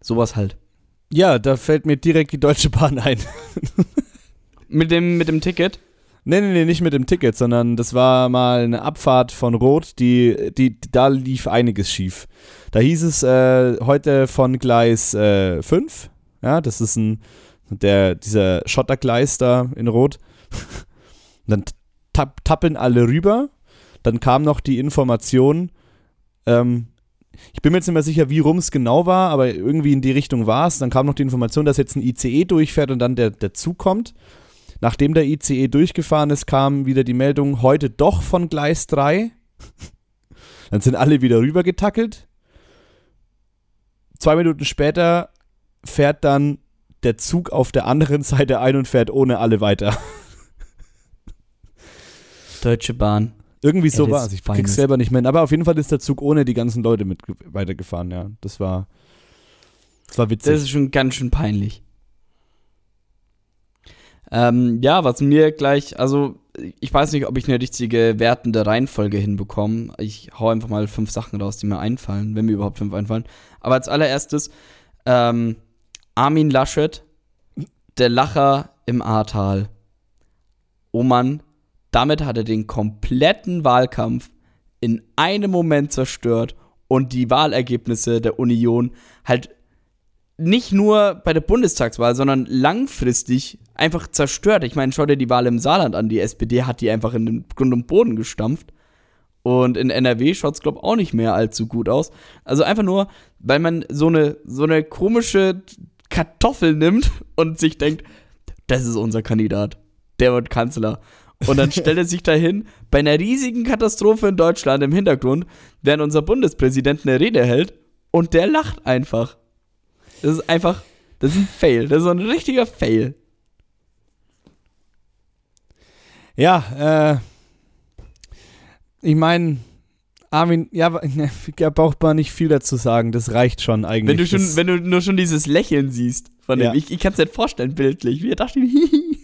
[SPEAKER 2] Sowas halt.
[SPEAKER 1] Ja, da fällt mir direkt die Deutsche Bahn ein.
[SPEAKER 2] Mit dem, mit dem Ticket.
[SPEAKER 1] Nee, nee, nee, nicht mit dem Ticket, sondern das war mal eine Abfahrt von Rot, die, die, da lief einiges schief. Da hieß es äh, heute von Gleis äh, 5, ja, das ist ein, der, dieser Schottergleis da in Rot. dann tapp, tappeln alle rüber, dann kam noch die Information, ähm, ich bin mir jetzt nicht mehr sicher, wie rum es genau war, aber irgendwie in die Richtung war es. Dann kam noch die Information, dass jetzt ein ICE durchfährt und dann der, der Zug kommt. Nachdem der ICE durchgefahren ist, kam wieder die Meldung, heute doch von Gleis 3. Dann sind alle wieder rübergetackelt. Zwei Minuten später fährt dann der Zug auf der anderen Seite ein und fährt ohne alle weiter.
[SPEAKER 2] Deutsche Bahn.
[SPEAKER 1] Irgendwie so war es. Ich krieg's selber nicht mehr hin. Aber auf jeden Fall ist der Zug ohne die ganzen Leute mit weitergefahren, ja. Das war. Das war witzig.
[SPEAKER 2] Das ist schon ganz schön peinlich. Ähm, ja, was mir gleich, also ich weiß nicht, ob ich eine richtige wertende Reihenfolge hinbekomme. Ich hau einfach mal fünf Sachen raus, die mir einfallen, wenn mir überhaupt fünf einfallen. Aber als allererstes, Ähm, Armin Laschet, der Lacher im Ahrtal. Oh Mann, damit hat er den kompletten Wahlkampf in einem Moment zerstört und die Wahlergebnisse der Union halt nicht nur bei der Bundestagswahl, sondern langfristig einfach zerstört. Ich meine, schau dir die Wahl im Saarland an. Die SPD hat die einfach in den Grund und Boden gestampft. Und in NRW schaut es, glaube ich, auch nicht mehr allzu gut aus. Also einfach nur, weil man so eine, so eine komische Kartoffel nimmt und sich denkt, das ist unser Kandidat. Der wird Kanzler. Und dann stellt er sich dahin, bei einer riesigen Katastrophe in Deutschland im Hintergrund, während unser Bundespräsident eine Rede hält und der lacht einfach. Das ist einfach, das ist ein Fail. Das ist ein richtiger Fail.
[SPEAKER 1] Ja, äh, ich meine, Armin, ja, ne, da braucht man nicht viel dazu sagen. Das reicht schon eigentlich.
[SPEAKER 2] Wenn du, schon,
[SPEAKER 1] das,
[SPEAKER 2] wenn du nur schon dieses Lächeln siehst von dem,
[SPEAKER 1] Ja.
[SPEAKER 2] ich, ich kann es nicht vorstellen, bildlich, wie er da steht.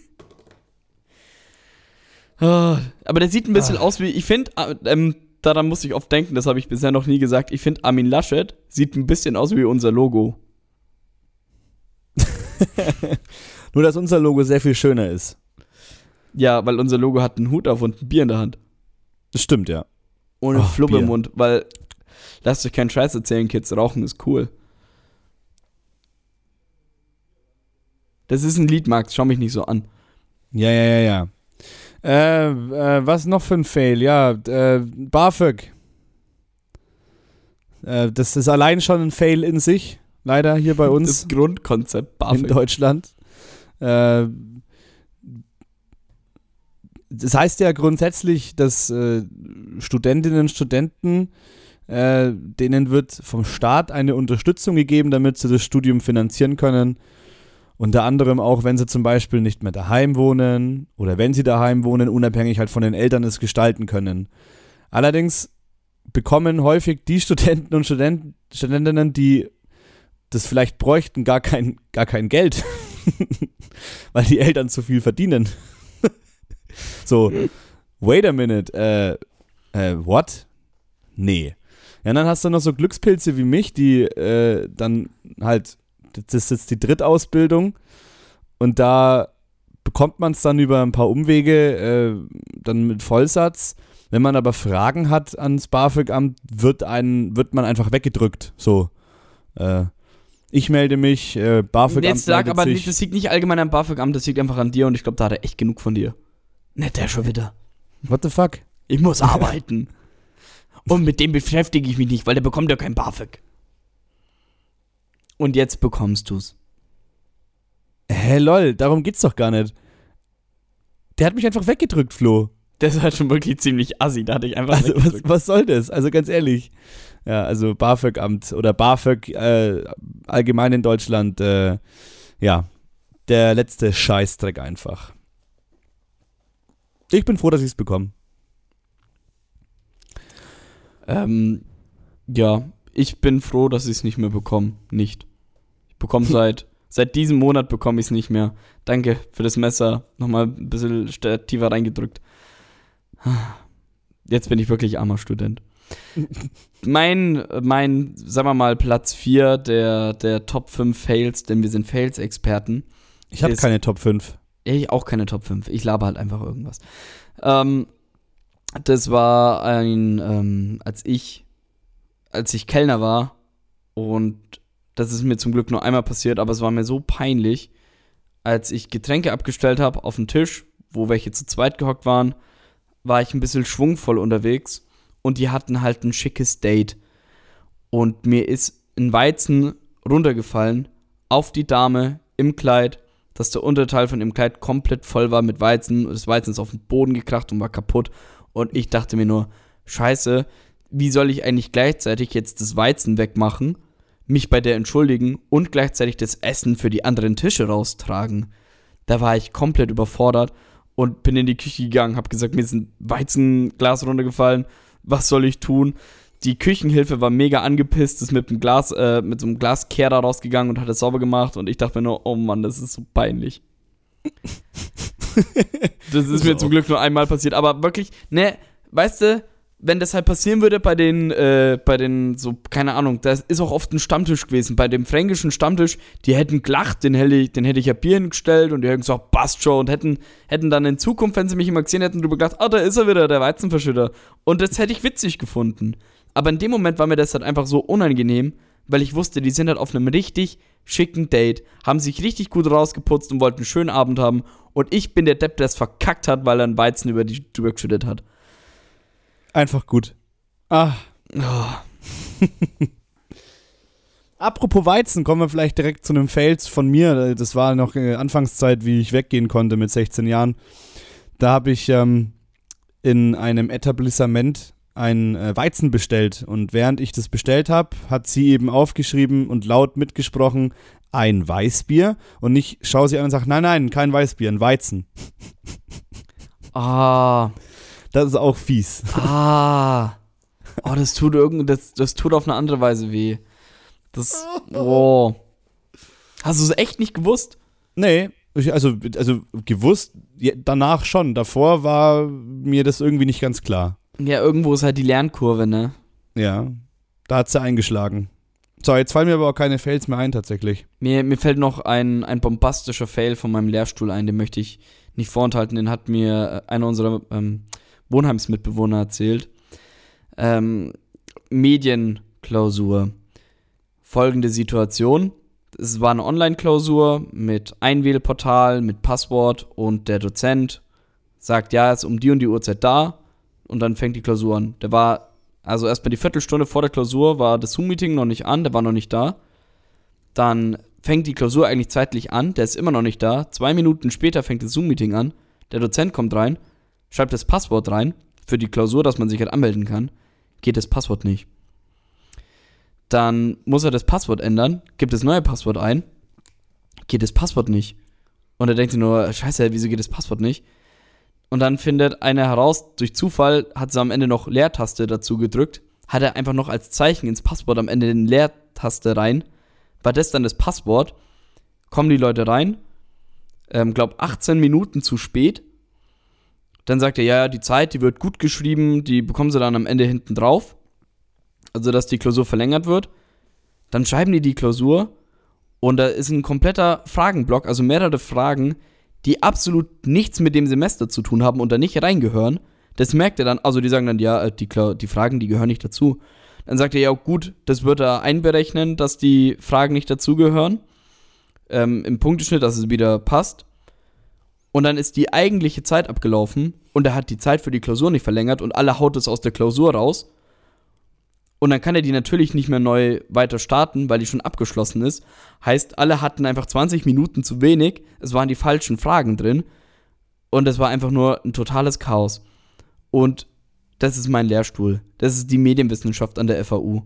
[SPEAKER 2] Ah, Aber der sieht ein bisschen
[SPEAKER 1] Ah.
[SPEAKER 2] aus wie, ich finde, ähm, daran muss ich oft denken, das habe ich bisher noch nie gesagt. Ich finde, Armin Laschet sieht ein bisschen aus wie unser Logo.
[SPEAKER 1] nur, dass unser Logo sehr viel schöner ist.
[SPEAKER 2] Ja, weil unser Logo hat einen Hut auf und ein Bier in der Hand.
[SPEAKER 1] Das stimmt, ja.
[SPEAKER 2] Ohne
[SPEAKER 1] Ach,
[SPEAKER 2] Flubbe im. Mund, weil, lasst euch keinen Scheiß erzählen, Kids, Rauchen ist cool. Das ist ein Lied, Max, schau mich nicht so an.
[SPEAKER 1] Ja, ja, ja, ja. Äh, äh, was noch für ein Fail? Ja, äh, BAföG. Äh, das ist allein schon ein Fail in sich, leider hier bei uns
[SPEAKER 2] Das Grundkonzept
[SPEAKER 1] in
[SPEAKER 2] BAföG.
[SPEAKER 1] Deutschland. Äh, das heißt ja grundsätzlich, dass äh, Studentinnen und Studenten, äh, denen wird vom Staat eine Unterstützung gegeben, damit sie das Studium finanzieren können. Unter anderem auch, wenn sie zum Beispiel nicht mehr daheim wohnen oder wenn sie daheim wohnen, unabhängig halt von den Eltern es gestalten können. Allerdings bekommen häufig die Studenten und Studenten, Studentinnen, die das vielleicht bräuchten, gar kein, gar kein Geld, weil die Eltern zu viel verdienen. so, wait a minute, äh, äh, what? Nee. Ja, und dann hast du noch so Glückspilze wie mich, die äh, dann halt, das ist jetzt die Drittausbildung und da bekommt man es dann über ein paar Umwege äh, dann mit Vollsatz. Wenn man aber Fragen hat ans BAföG-Amt, wird, wird man einfach weggedrückt. So, äh, ich melde mich, äh, BAföG-Amt
[SPEAKER 2] Jetzt sag aber
[SPEAKER 1] sich.
[SPEAKER 2] nicht, das liegt nicht allgemein am BAföG-Amt, das liegt einfach an dir und ich glaube, da hat er echt genug von dir. Nicht der schon wieder.
[SPEAKER 1] What the fuck?
[SPEAKER 2] Ich muss arbeiten. und mit dem beschäftige ich mich nicht, weil der bekommt ja kein BAföG. Und jetzt bekommst du's.
[SPEAKER 1] Hä, lol, darum geht's doch gar nicht. Der hat mich einfach weggedrückt, Flo.
[SPEAKER 2] Das war schon wirklich ziemlich assi, da hatte ich einfach
[SPEAKER 1] Also, was, was soll das? Also ganz ehrlich. Ja, also BAföG-Amt oder BAföG äh, allgemein in Deutschland, äh, ja, der letzte Scheißdreck einfach. Ich bin froh, dass ich es bekomme.
[SPEAKER 2] Ähm, ja, ich bin froh, dass ich es nicht mehr bekomme. Nicht. Ich bekomme seit, seit diesem Monat bekomme ich es nicht mehr. Danke für das Messer. Nochmal ein bisschen tiefer reingedrückt. Jetzt bin ich wirklich armer Student. mein, mein, sagen wir mal, Platz 4 der, der Top 5 Fails, denn wir sind Fails-Experten.
[SPEAKER 1] Ich habe keine Top 5.
[SPEAKER 2] Ich auch keine Top 5. Ich laber halt einfach irgendwas. Ähm, das war ein, ähm, als ich, als ich Kellner war und das ist mir zum Glück nur einmal passiert, aber es war mir so peinlich, als ich Getränke abgestellt habe auf den Tisch, wo welche zu zweit gehockt waren, war ich ein bisschen schwungvoll unterwegs und die hatten halt ein schickes Date. Und mir ist ein Weizen runtergefallen auf die Dame im Kleid, dass der Unterteil von dem Kleid komplett voll war mit Weizen. Das Weizen ist auf den Boden gekracht und war kaputt. Und ich dachte mir nur, scheiße, wie soll ich eigentlich gleichzeitig jetzt das Weizen wegmachen, mich bei der entschuldigen und gleichzeitig das Essen für die anderen Tische raustragen? Da war ich komplett überfordert und bin in die Küche gegangen, hab gesagt, mir ist ein Weizenglas runtergefallen. Was soll ich tun? Die Küchenhilfe war mega angepisst, ist mit einem Glas, äh, mit so einem Glaskehrer rausgegangen und hat es sauber gemacht und ich dachte mir nur, oh Mann, das ist so peinlich. das ist mir zum Glück nur einmal passiert, aber wirklich, ne, weißt du, wenn das halt passieren würde bei den, äh, bei den, so, keine Ahnung, das ist auch oft ein Stammtisch gewesen. Bei dem fränkischen Stammtisch, die hätten gelacht, den hätte ich, den hätte ich ja Bier gestellt und die hätten gesagt, passt schon und hätten, hätten dann in Zukunft, wenn sie mich immer gesehen hätten, drüber gedacht, ah, da ist er wieder, der Weizenverschütter. Und das hätte ich witzig gefunden. Aber in dem Moment war mir das halt einfach so unangenehm, weil ich wusste, die sind halt auf einem richtig schicken Date, haben sich richtig gut rausgeputzt und wollten einen schönen Abend haben. Und ich bin der Depp, der es verkackt hat, weil er einen Weizen über die drüber geschüttet hat.
[SPEAKER 1] Einfach gut. Ah.
[SPEAKER 2] Oh.
[SPEAKER 1] Apropos Weizen, kommen wir vielleicht direkt zu einem Fail von mir. Das war noch äh, Anfangszeit, wie ich weggehen konnte mit 16 Jahren. Da habe ich ähm, in einem Etablissement ein äh, Weizen bestellt. Und während ich das bestellt habe, hat sie eben aufgeschrieben und laut mitgesprochen, ein Weißbier. Und ich schaue sie an und sage, nein, nein, kein Weißbier, ein Weizen.
[SPEAKER 2] Ah.
[SPEAKER 1] Das ist auch fies.
[SPEAKER 2] Ah. Oh, das tut irgend, das, das tut auf eine andere Weise weh. Das. Oh. Hast du es echt nicht gewusst?
[SPEAKER 1] Nee, also, also gewusst, ja, danach schon. Davor war mir das irgendwie nicht ganz klar.
[SPEAKER 2] Ja, irgendwo ist halt die Lernkurve, ne?
[SPEAKER 1] Ja, da hat sie eingeschlagen. So, jetzt fallen mir aber auch keine Fails mehr ein, tatsächlich.
[SPEAKER 2] Mir, mir fällt noch ein, ein bombastischer Fail von meinem Lehrstuhl ein, den möchte ich nicht vorenthalten. Den hat mir äh, einer unserer ähm, Wohnheimsmitbewohner erzählt. Ähm, Medienklausur. Folgende Situation. Es war eine Online-Klausur mit Einwählportal, mit Passwort und der Dozent sagt, ja, er ist um die und die Uhrzeit da und dann fängt die Klausur an. Der war, also erstmal die Viertelstunde vor der Klausur war das Zoom-Meeting noch nicht an, der war noch nicht da. Dann fängt die Klausur eigentlich zeitlich an, der ist immer noch nicht da. Zwei Minuten später fängt das Zoom-Meeting an, der Dozent kommt rein, schreibt das Passwort rein für die Klausur, dass man sich halt anmelden kann. Geht das Passwort nicht. Dann muss er das Passwort ändern, gibt das neue Passwort ein, geht das Passwort nicht. Und er denkt sich nur, scheiße, wieso geht das Passwort nicht? Und dann findet einer heraus, durch Zufall hat sie am Ende noch Leertaste dazu gedrückt, hat er einfach noch als Zeichen ins Passwort am Ende den Leertaste rein. War das dann das Passwort? Kommen die Leute rein, ähm, glaub 18 Minuten zu spät. Dann sagt er, ja, ja, die Zeit, die wird gut geschrieben, die bekommen sie dann am Ende hinten drauf. Also, dass die Klausur verlängert wird. Dann schreiben die die Klausur und da ist ein kompletter Fragenblock, also mehrere Fragen, die absolut nichts mit dem Semester zu tun haben und da nicht reingehören. Das merkt er dann, also die sagen dann, ja, äh, die, die Fragen, die gehören nicht dazu. Dann sagt er, ja, gut, das wird er einberechnen, dass die Fragen nicht dazugehören. Ähm, Im Punkteschnitt, dass es wieder passt. Und dann ist die eigentliche Zeit abgelaufen und er hat die Zeit für die Klausur nicht verlängert und alle haut es aus der Klausur raus. Und dann kann er die natürlich nicht mehr neu weiter starten, weil die schon abgeschlossen ist. Heißt, alle hatten einfach 20 Minuten zu wenig. Es waren die falschen Fragen drin. Und es war einfach nur ein totales Chaos. Und das ist mein Lehrstuhl. Das ist die Medienwissenschaft an der FAU.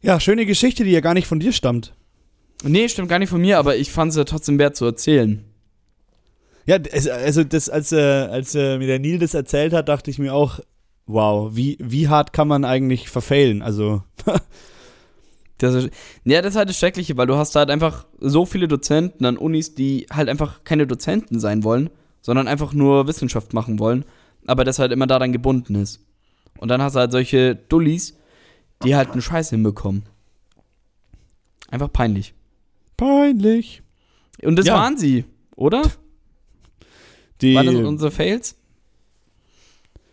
[SPEAKER 1] Ja, schöne Geschichte, die ja gar nicht von dir stammt.
[SPEAKER 2] Nee, stimmt gar nicht von mir, aber ich fand es ja trotzdem wert zu erzählen.
[SPEAKER 1] Ja, also das, als, äh, als äh, mir der Neil das erzählt hat, dachte ich mir auch, wow, wie, wie hart kann man eigentlich verfehlen? Also,
[SPEAKER 2] Das ist, ja, das ist halt das Schreckliche, weil du hast halt einfach so viele Dozenten an Unis, die halt einfach keine Dozenten sein wollen, sondern einfach nur Wissenschaft machen wollen, aber das halt immer daran gebunden ist. Und dann hast du halt solche Dullis, die halt einen Scheiß hinbekommen. Einfach peinlich.
[SPEAKER 1] Peinlich.
[SPEAKER 2] Und das
[SPEAKER 1] Ja.
[SPEAKER 2] waren sie, oder?
[SPEAKER 1] Die,
[SPEAKER 2] Waren das unsere Fails?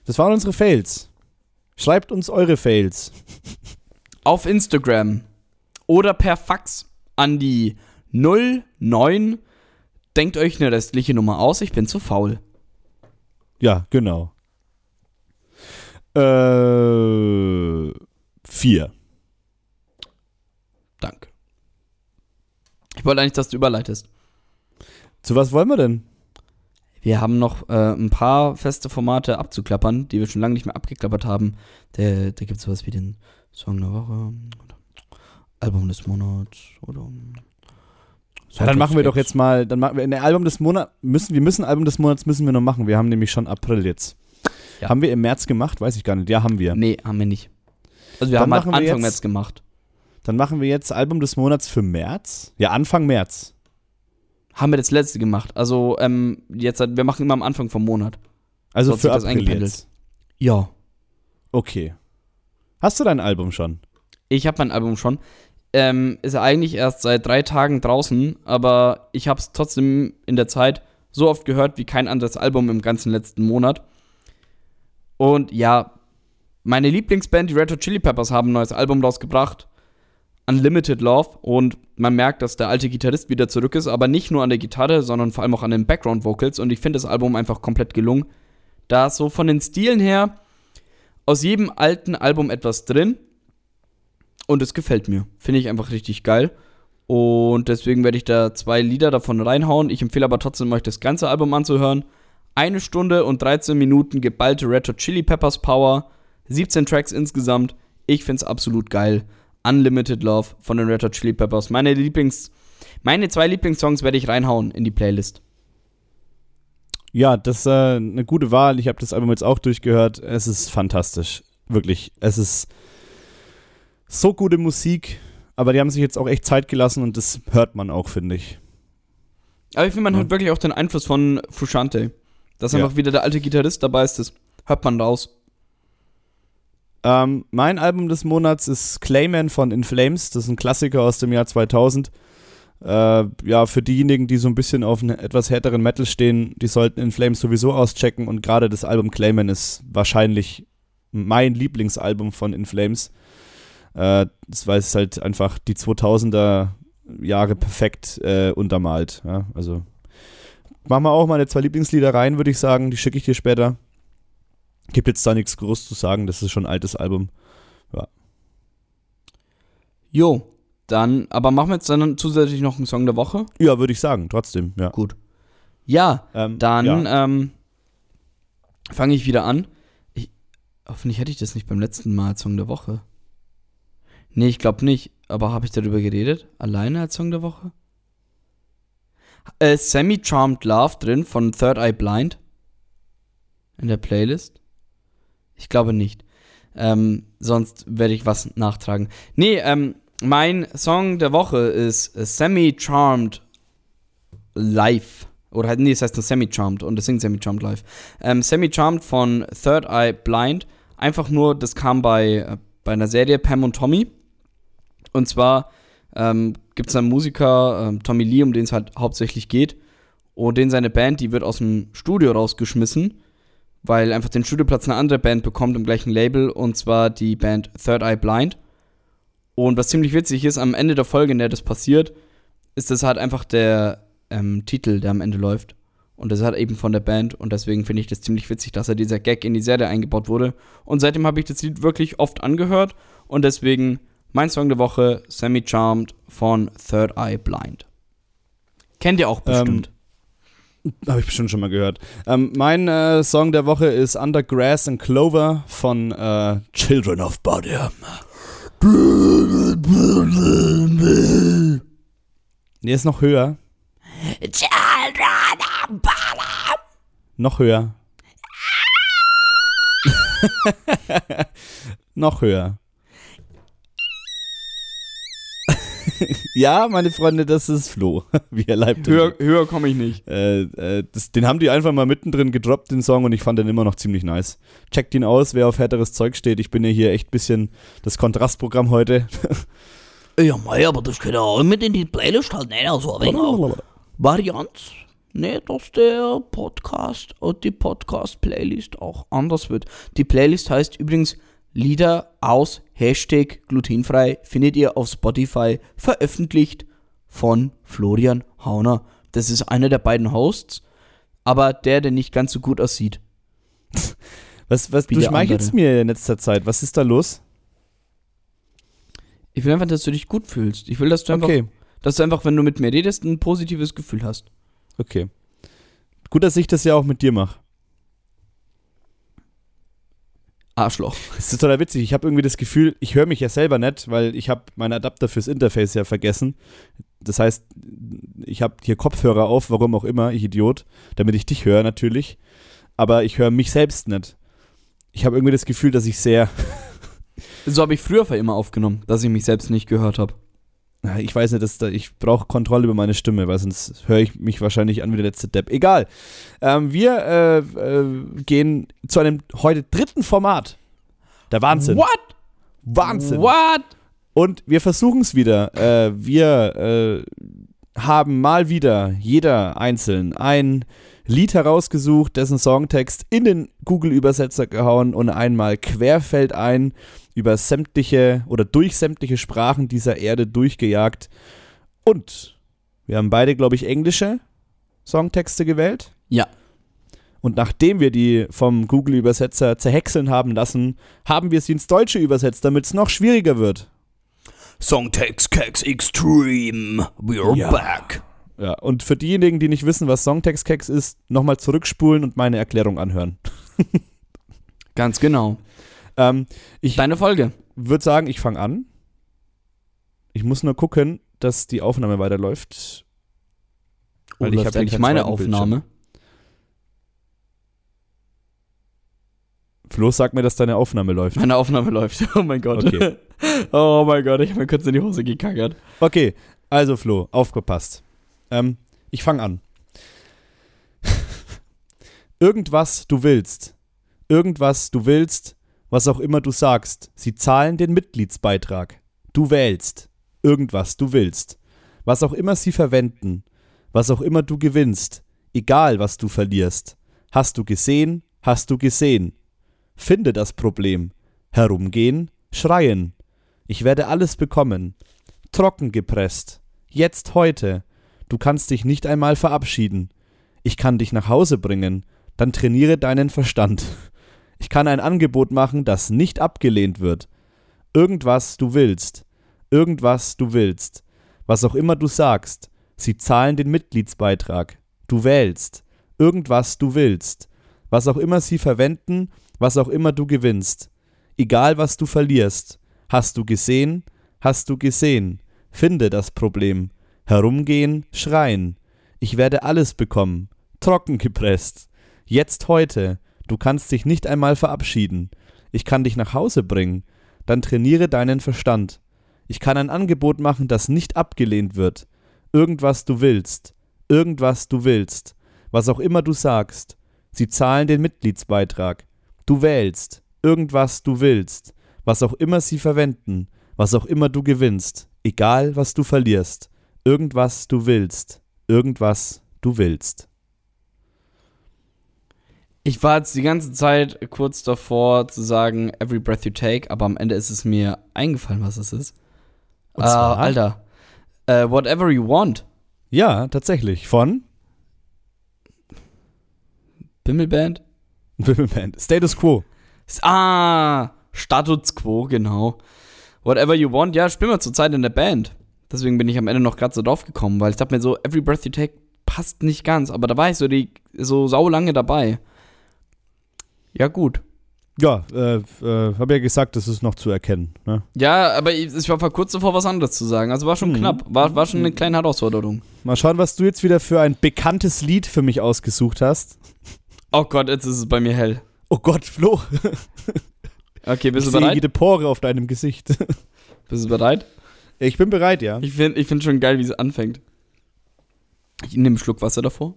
[SPEAKER 1] das waren unsere Fails. Schreibt uns eure Fails.
[SPEAKER 2] Auf Instagram oder per Fax an die 09. Denkt euch eine restliche Nummer aus, ich bin zu faul.
[SPEAKER 1] Ja, genau. Äh, vier.
[SPEAKER 2] Danke. Ich wollte eigentlich, dass du überleitest.
[SPEAKER 1] Zu was wollen wir denn?
[SPEAKER 2] Wir haben noch äh, ein paar feste Formate abzuklappern, die wir schon lange nicht mehr abgeklappert haben. Da, da gibt es sowas wie den Song der Woche, oder Album des Monats oder.
[SPEAKER 1] Ja, dann machen wir doch jetzt mal, dann machen wir in der Album des Monats müssen wir müssen Album des Monats müssen wir noch machen. Wir haben nämlich schon April jetzt.
[SPEAKER 2] Ja.
[SPEAKER 1] Haben wir im März gemacht? Weiß ich gar nicht. Ja, haben wir.
[SPEAKER 2] Nee, haben wir nicht. Also wir
[SPEAKER 1] Dann
[SPEAKER 2] haben halt
[SPEAKER 1] wir
[SPEAKER 2] Anfang
[SPEAKER 1] jetzt-
[SPEAKER 2] März gemacht.
[SPEAKER 1] Dann machen wir jetzt Album des Monats für März. Ja, Anfang März.
[SPEAKER 2] Haben wir das letzte gemacht. Also, ähm, jetzt, wir machen immer am Anfang vom Monat.
[SPEAKER 1] Also
[SPEAKER 2] So hat
[SPEAKER 1] für April jetzt.
[SPEAKER 2] Ja.
[SPEAKER 1] Okay. Hast du dein Album schon?
[SPEAKER 2] Ich habe mein Album schon. Ähm, ist ja eigentlich erst seit drei Tagen draußen, aber ich habe es trotzdem in der Zeit so oft gehört wie kein anderes Album im ganzen letzten Monat. Und ja, meine Lieblingsband, die Red Hot Chili Peppers, haben ein neues Album rausgebracht. Unlimited Love. Und man merkt, dass der alte Gitarrist wieder zurück ist, aber nicht nur an der Gitarre, sondern vor allem auch an den Background Vocals. Und ich finde das Album einfach komplett gelungen. Da ist so von den Stilen her aus jedem alten Album etwas drin. Und es gefällt mir. Finde ich einfach richtig geil. Und deswegen werde ich da zwei Lieder davon reinhauen. Ich empfehle aber trotzdem, euch das ganze Album anzuhören. Eine Stunde und 13 Minuten geballte Red Hot Chili Peppers Power. 17 Tracks insgesamt. Ich finde es absolut geil. Unlimited Love von den Red Hot Chili Peppers. Meine Lieblings, meine zwei Lieblingssongs werde ich reinhauen in die Playlist.
[SPEAKER 1] Ja, das ist äh, eine gute Wahl. Ich habe das Album jetzt auch durchgehört. Es ist fantastisch. Wirklich. Es ist so gute Musik, aber die haben sich jetzt auch echt Zeit gelassen und das hört man auch, finde ich.
[SPEAKER 2] Aber ich finde, man
[SPEAKER 1] Ja.
[SPEAKER 2] hört wirklich auch den Einfluss von Frusciante. Dass
[SPEAKER 1] Ja.
[SPEAKER 2] einfach wieder der alte Gitarrist dabei ist, das hört man raus.
[SPEAKER 1] Ähm, mein Album des Monats ist Clayman von In Flames. Das ist ein Klassiker aus dem Jahr 2000. Äh, ja, für diejenigen, die so ein bisschen auf einen etwas härteren Metal stehen, die sollten In Flames sowieso auschecken. Und gerade das Album Clayman ist wahrscheinlich mein Lieblingsalbum von In Flames. Äh, das weil es halt einfach die 2000er Jahre perfekt äh, untermalt. Ja? Also machen wir auch meine zwei Lieblingslieder rein, würde ich sagen. Die schicke ich dir später. Gibt jetzt da nichts groß zu sagen, das ist schon ein altes Album.
[SPEAKER 2] Jo, dann, aber machen wir jetzt dann zusätzlich noch einen Song der Woche?
[SPEAKER 1] Ja, würde ich sagen, trotzdem, ja.
[SPEAKER 2] Gut. Ja,
[SPEAKER 1] Ähm,
[SPEAKER 2] dann
[SPEAKER 1] ja.
[SPEAKER 2] ähm, fange ich wieder an. Ich, hoffentlich hätte ich das nicht beim letzten Mal als Song der Woche. Nee, ich glaube nicht. Aber habe ich darüber geredet? Alleine als Song der Woche? Äh, Semi-Charmed Love drin von Third Eye Blind. In der Playlist? Ich glaube nicht. Ähm, sonst werde ich was nachtragen. Nee, ähm, mein Song der Woche ist äh, Semi-Charmed Live. Oder halt, nee, es heißt nur Semi-Charmed und es singt Semi-Charmed Live. Ähm, Semi-Charmed von Third Eye Blind. Einfach nur, das kam bei, äh, bei einer Serie Pam und Tommy. Und zwar ähm, gibt es einen Musiker, ähm, Tommy Lee, um den es halt hauptsächlich geht. Und den seine Band, die wird aus dem Studio rausgeschmissen, weil einfach den Studioplatz eine andere Band bekommt im gleichen Label. Und zwar die Band Third Eye Blind. Und was ziemlich witzig ist, am Ende der Folge, in der das passiert, ist das halt einfach der ähm, Titel, der am Ende läuft. Und das halt eben von der Band. Und deswegen finde ich das ziemlich witzig, dass er dieser Gag in die Serie eingebaut wurde. Und seitdem habe ich das Lied wirklich oft angehört. Und deswegen mein Song der Woche, Semi Charmed von Third Eye Blind. Kennt ihr auch bestimmt.
[SPEAKER 1] Habe ich bestimmt schon mal gehört. Ähm, mein äh, Song der Woche ist Under Grass and Clover von äh, Children of Bodom. Nee, ist noch höher. Noch höher. noch höher. ja, meine Freunde, das ist Flo. Wie er leibt.
[SPEAKER 2] höher höher komme ich nicht.
[SPEAKER 1] Äh, äh, das, den haben die einfach mal mittendrin gedroppt, den Song, und ich fand den immer noch ziemlich nice. Checkt ihn aus, wer auf härteres Zeug steht. Ich bin ja hier echt bisschen das Kontrastprogramm heute.
[SPEAKER 4] Ja, mei, aber das kann ja auch mit in die Playlist halt nicht. Also ein wenig auch Varianz.
[SPEAKER 2] Nee, dass der Podcast und die Podcast-Playlist auch anders wird. Die Playlist heißt übrigens Lieder aus Hashtag glutenfrei. Findet ihr auf Spotify veröffentlicht von Florian Hauner. Das ist einer der beiden Hosts, aber der, der nicht ganz so gut aussieht.
[SPEAKER 1] Was, was, du schmeichelst
[SPEAKER 2] andere.
[SPEAKER 1] mir in letzter Zeit. Was ist da los?
[SPEAKER 2] Ich will einfach, dass du dich gut fühlst. Ich will, dass du einfach,
[SPEAKER 1] Okay,
[SPEAKER 2] dass du einfach, wenn du mit mir redest, ein positives Gefühl hast.
[SPEAKER 1] okay. Gut, dass ich das ja auch mit dir mache.
[SPEAKER 2] Arschloch.
[SPEAKER 1] Das ist total witzig. Ich habe irgendwie das Gefühl, ich höre mich ja selber nicht, weil ich habe meinen Adapter fürs Interface ja vergessen. Das heißt, ich habe hier Kopfhörer auf, warum auch immer, ich Idiot, damit ich dich höre natürlich. Aber ich höre mich selbst nicht. Ich habe irgendwie das Gefühl, dass ich sehr.
[SPEAKER 2] So habe ich früher für immer aufgenommen, dass ich mich selbst nicht gehört habe.
[SPEAKER 1] Ich weiß nicht, dass da, ich brauche Kontrolle über meine Stimme, weil sonst höre ich mich wahrscheinlich an wie der letzte Depp. Egal. Ähm, wir äh, äh, gehen zu einem heute dritten Format. Der Wahnsinn.
[SPEAKER 2] What?
[SPEAKER 1] Wahnsinn.
[SPEAKER 2] What?
[SPEAKER 1] Und wir versuchen es wieder. Äh, wir äh, haben mal wieder jeder einzeln ein Lied herausgesucht, dessen Songtext in den Google-Übersetzer gehauen und einmal querfeldein über sämtliche oder durch sämtliche Sprachen dieser Erde durchgejagt. Und wir haben beide, glaube ich, englische Songtexte gewählt.
[SPEAKER 2] Ja.
[SPEAKER 1] Und nachdem wir die vom Google-Übersetzer zerhäckseln haben lassen, haben wir sie ins Deutsche übersetzt, damit es noch schwieriger wird.
[SPEAKER 4] Songtext Keks Extreme. We're
[SPEAKER 1] Ja.
[SPEAKER 4] back.
[SPEAKER 1] Ja, und für diejenigen, die nicht wissen, was Songtext-Keks ist, nochmal zurückspulen und meine Erklärung anhören.
[SPEAKER 2] Ganz genau.
[SPEAKER 1] Ähm, ich
[SPEAKER 2] Deine Folge.
[SPEAKER 1] würde sagen, ich fange an. Ich muss nur gucken, dass die Aufnahme weiterläuft. Weil
[SPEAKER 2] Weil
[SPEAKER 1] ich
[SPEAKER 2] ich habe eigentlich meine Aufnahme.
[SPEAKER 1] Flo, sag mir, dass deine Aufnahme läuft.
[SPEAKER 2] Meine Aufnahme läuft. Oh mein Gott.
[SPEAKER 1] Okay.
[SPEAKER 2] Oh mein Gott, ich habe mir kurz in die Hose gekackert.
[SPEAKER 1] Okay, also Flo, aufgepasst. Ähm, ich fange an. Irgendwas du willst. Irgendwas du willst, was auch immer du sagst. Sie zahlen den Mitgliedsbeitrag. Du wählst. Irgendwas du willst. Was auch immer sie verwenden. Was auch immer du gewinnst. Egal, was du verlierst. Hast du gesehen? Hast du gesehen? Finde das Problem. Herumgehen, schreien. Ich werde alles bekommen. Trocken gepresst. Jetzt heute. Du kannst dich nicht einmal verabschieden. Ich kann dich nach Hause bringen. Dann trainiere deinen Verstand. Ich kann ein Angebot machen, das nicht abgelehnt wird. Irgendwas du willst. Irgendwas du willst. Was auch immer du sagst. Sie zahlen den Mitgliedsbeitrag. Du wählst. Irgendwas du willst. Was auch immer sie verwenden, was auch immer du gewinnst. Egal was du verlierst. Hast du gesehen? Hast du gesehen? Finde das Problem. Herumgehen, schreien. Ich werde alles bekommen. Trocken gepresst. Jetzt heute. Du kannst dich nicht einmal verabschieden. Ich kann dich nach Hause bringen. Dann trainiere deinen Verstand. Ich kann ein Angebot machen, das nicht abgelehnt wird. Irgendwas du willst. Irgendwas du willst. Was auch immer du sagst. Sie zahlen den Mitgliedsbeitrag. Du wählst. Irgendwas du willst. Was auch immer sie verwenden. Was auch immer du gewinnst. Egal, was du verlierst. Irgendwas du willst. Irgendwas du willst.
[SPEAKER 2] Ich war jetzt die ganze Zeit kurz davor zu sagen, every breath you take, aber am Ende ist es mir eingefallen, was es ist.
[SPEAKER 1] Und zwar?
[SPEAKER 2] Alter. Äh, whatever you want.
[SPEAKER 1] Ja, tatsächlich. Von
[SPEAKER 2] Bimmelband?
[SPEAKER 1] Bimmelband. Status Quo.
[SPEAKER 2] Ah, Status Quo, genau. Whatever you want, ja, spielen wir zurzeit in der Band. Deswegen bin ich am Ende noch gerade so drauf gekommen, weil ich dachte mir so, every breath you take passt nicht ganz, aber da war ich so, die, so saulange dabei. Ja, gut.
[SPEAKER 1] Ja, äh, äh, habe ja gesagt, das ist noch zu erkennen. Ne?
[SPEAKER 2] Ja, aber ich, ich war vor kurz davor, was anderes zu sagen. Also war schon
[SPEAKER 1] Mhm.
[SPEAKER 2] knapp. War, war schon eine kleine Herausforderung.
[SPEAKER 1] Mal schauen, was du jetzt wieder für ein bekanntes Lied für mich ausgesucht hast.
[SPEAKER 2] Oh Gott, jetzt ist es bei mir hell.
[SPEAKER 1] Oh Gott, Flo.
[SPEAKER 2] Okay, bist
[SPEAKER 1] ich
[SPEAKER 2] du bereit?
[SPEAKER 1] jede Pore auf deinem Gesicht.
[SPEAKER 2] Bist du bereit?
[SPEAKER 1] Ich bin bereit, ja.
[SPEAKER 2] Ich finde ich find schon geil, wie es anfängt. Ich nehme einen Schluck Wasser davor.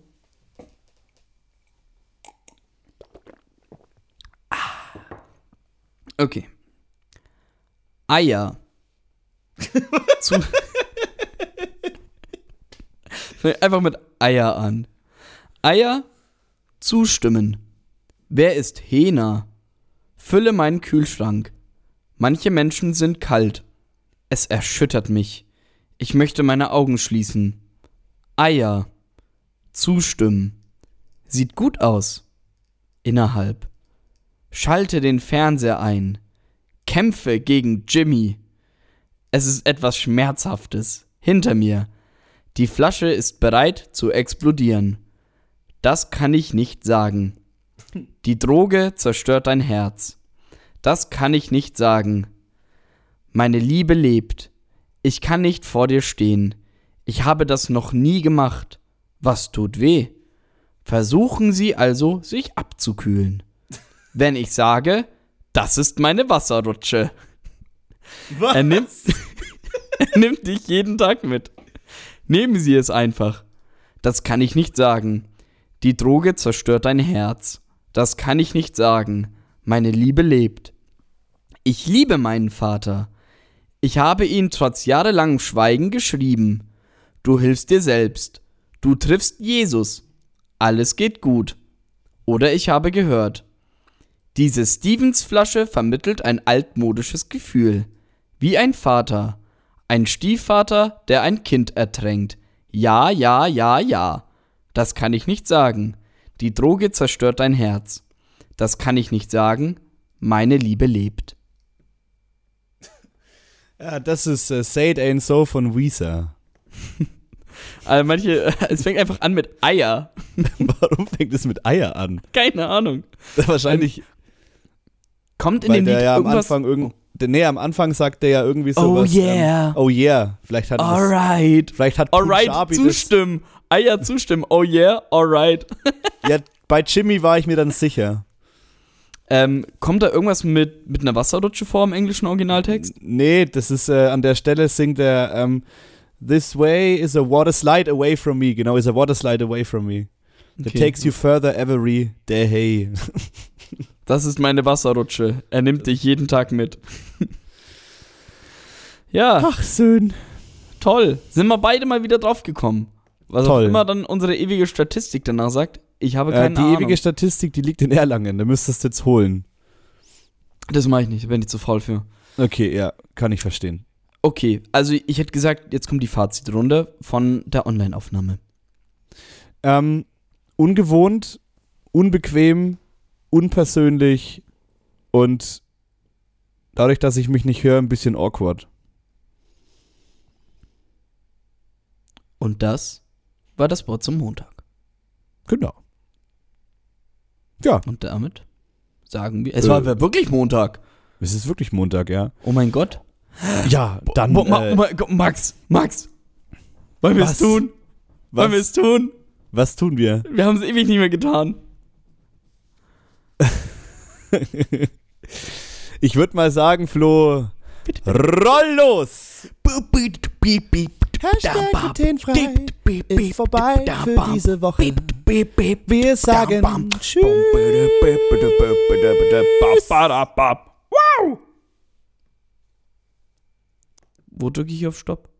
[SPEAKER 2] Ah. Okay. Eier. Zu Einfach mit Eier an. Eier zustimmen. Wer ist Hena? Fülle meinen Kühlschrank. Manche Menschen sind kalt. Es erschüttert mich. Ich möchte meine Augen schließen. Eier. Zustimmen. Sieht gut aus. Innerhalb. Schalte den Fernseher ein. Kämpfe gegen Jimmy. Es ist etwas Schmerzhaftes. Hinter mir. Die Flasche ist bereit zu explodieren. Das kann ich nicht sagen. Die Droge zerstört dein Herz. Das kann ich nicht sagen. Meine Liebe lebt. Ich kann nicht vor dir stehen. Ich habe das noch nie gemacht. Was tut weh? Versuchen Sie also, sich abzukühlen. Wenn ich sage, das ist meine Wasserrutsche.
[SPEAKER 1] Was?
[SPEAKER 2] Er nimmt, Er nimmt dich jeden Tag mit. Nehmen Sie es einfach. Das kann ich nicht sagen. Die Droge zerstört dein Herz. Das kann ich nicht sagen. Meine Liebe lebt. Ich liebe meinen Vater. Ich habe ihn trotz jahrelangem Schweigen geschrieben. Du hilfst dir selbst. Du triffst Jesus. Alles geht gut. Oder ich habe gehört. Diese Stevens-Flasche vermittelt ein altmodisches Gefühl. Wie ein Vater. Ein Stiefvater, der ein Kind ertränkt. Ja, ja, ja, ja. Das kann ich nicht sagen. Die Droge zerstört dein Herz. Das kann ich nicht sagen. Meine Liebe lebt.
[SPEAKER 1] Ja, das ist äh, Say It Ain't So von Weezer.
[SPEAKER 2] Also manche, es fängt einfach an mit Eier.
[SPEAKER 1] Warum fängt es mit Eier an?
[SPEAKER 2] Keine Ahnung.
[SPEAKER 1] Wahrscheinlich,
[SPEAKER 2] Kommt in dem
[SPEAKER 1] der
[SPEAKER 2] Lied
[SPEAKER 1] ja am
[SPEAKER 2] irgendwas.
[SPEAKER 1] Anfang irgend. Nee, am Anfang sagt der ja irgendwie
[SPEAKER 2] Oh
[SPEAKER 1] sowas.
[SPEAKER 2] yeah.
[SPEAKER 1] Ähm, oh yeah. Vielleicht hat das,
[SPEAKER 2] Alright.
[SPEAKER 1] vielleicht hat
[SPEAKER 2] Alright,
[SPEAKER 1] Punjabi
[SPEAKER 2] zustimmen. Eier zustimmen. Oh yeah, alright.
[SPEAKER 1] das. Ja, bei Jimmy war ich mir dann sicher.
[SPEAKER 2] Ähm, kommt da irgendwas mit, mit einer Wasserrutsche vor im englischen Originaltext?
[SPEAKER 1] Nee, das ist äh, an der Stelle singt er ähm, This way is a water slide away from me. Genau, is a water slide away from me. That
[SPEAKER 2] Okay.
[SPEAKER 1] takes you further every day.
[SPEAKER 2] Das ist meine Wasserrutsche. Er nimmt dich jeden Tag mit. ja,
[SPEAKER 1] Ach, schön.
[SPEAKER 2] toll. Sind wir beide mal wieder drauf gekommen. Was
[SPEAKER 1] Toll.
[SPEAKER 2] auch immer dann unsere ewige Statistik danach sagt. Ich habe
[SPEAKER 1] Äh,
[SPEAKER 2] keine
[SPEAKER 1] die
[SPEAKER 2] Ahnung.
[SPEAKER 1] ewige Statistik, die liegt in Erlangen. Da müsstest du jetzt holen.
[SPEAKER 2] das mache ich nicht, da bin ich zu faul für.
[SPEAKER 1] Okay, ja, kann ich verstehen.
[SPEAKER 2] Okay, also ich hätte gesagt, jetzt kommt die Fazitrunde von der Online-Aufnahme.
[SPEAKER 1] Ähm, ungewohnt, unbequem, unpersönlich und dadurch, dass ich mich nicht höre, ein bisschen awkward.
[SPEAKER 2] Und das war das Wort zum Montag.
[SPEAKER 1] Genau. Ja,
[SPEAKER 2] Und damit sagen wir. Es
[SPEAKER 1] Äh.
[SPEAKER 2] war wirklich Montag.
[SPEAKER 1] es ist wirklich Montag, ja.
[SPEAKER 2] Oh mein Gott.
[SPEAKER 1] Ja, dann.
[SPEAKER 2] Bo- Ma
[SPEAKER 1] äh,
[SPEAKER 2] Ma Max, Max. Wollen wir es
[SPEAKER 1] Was?
[SPEAKER 2] tun? Wollen wir
[SPEAKER 1] was,
[SPEAKER 2] es tun?
[SPEAKER 1] was tun wir?
[SPEAKER 2] Wir haben es ewig nicht mehr getan.
[SPEAKER 1] Ich würde mal sagen, Flo, roll los! Hashtag glutenfrei ist vorbei für diese Woche. Wir sagen Tschüss.
[SPEAKER 2] Wo drücke ich auf Stopp?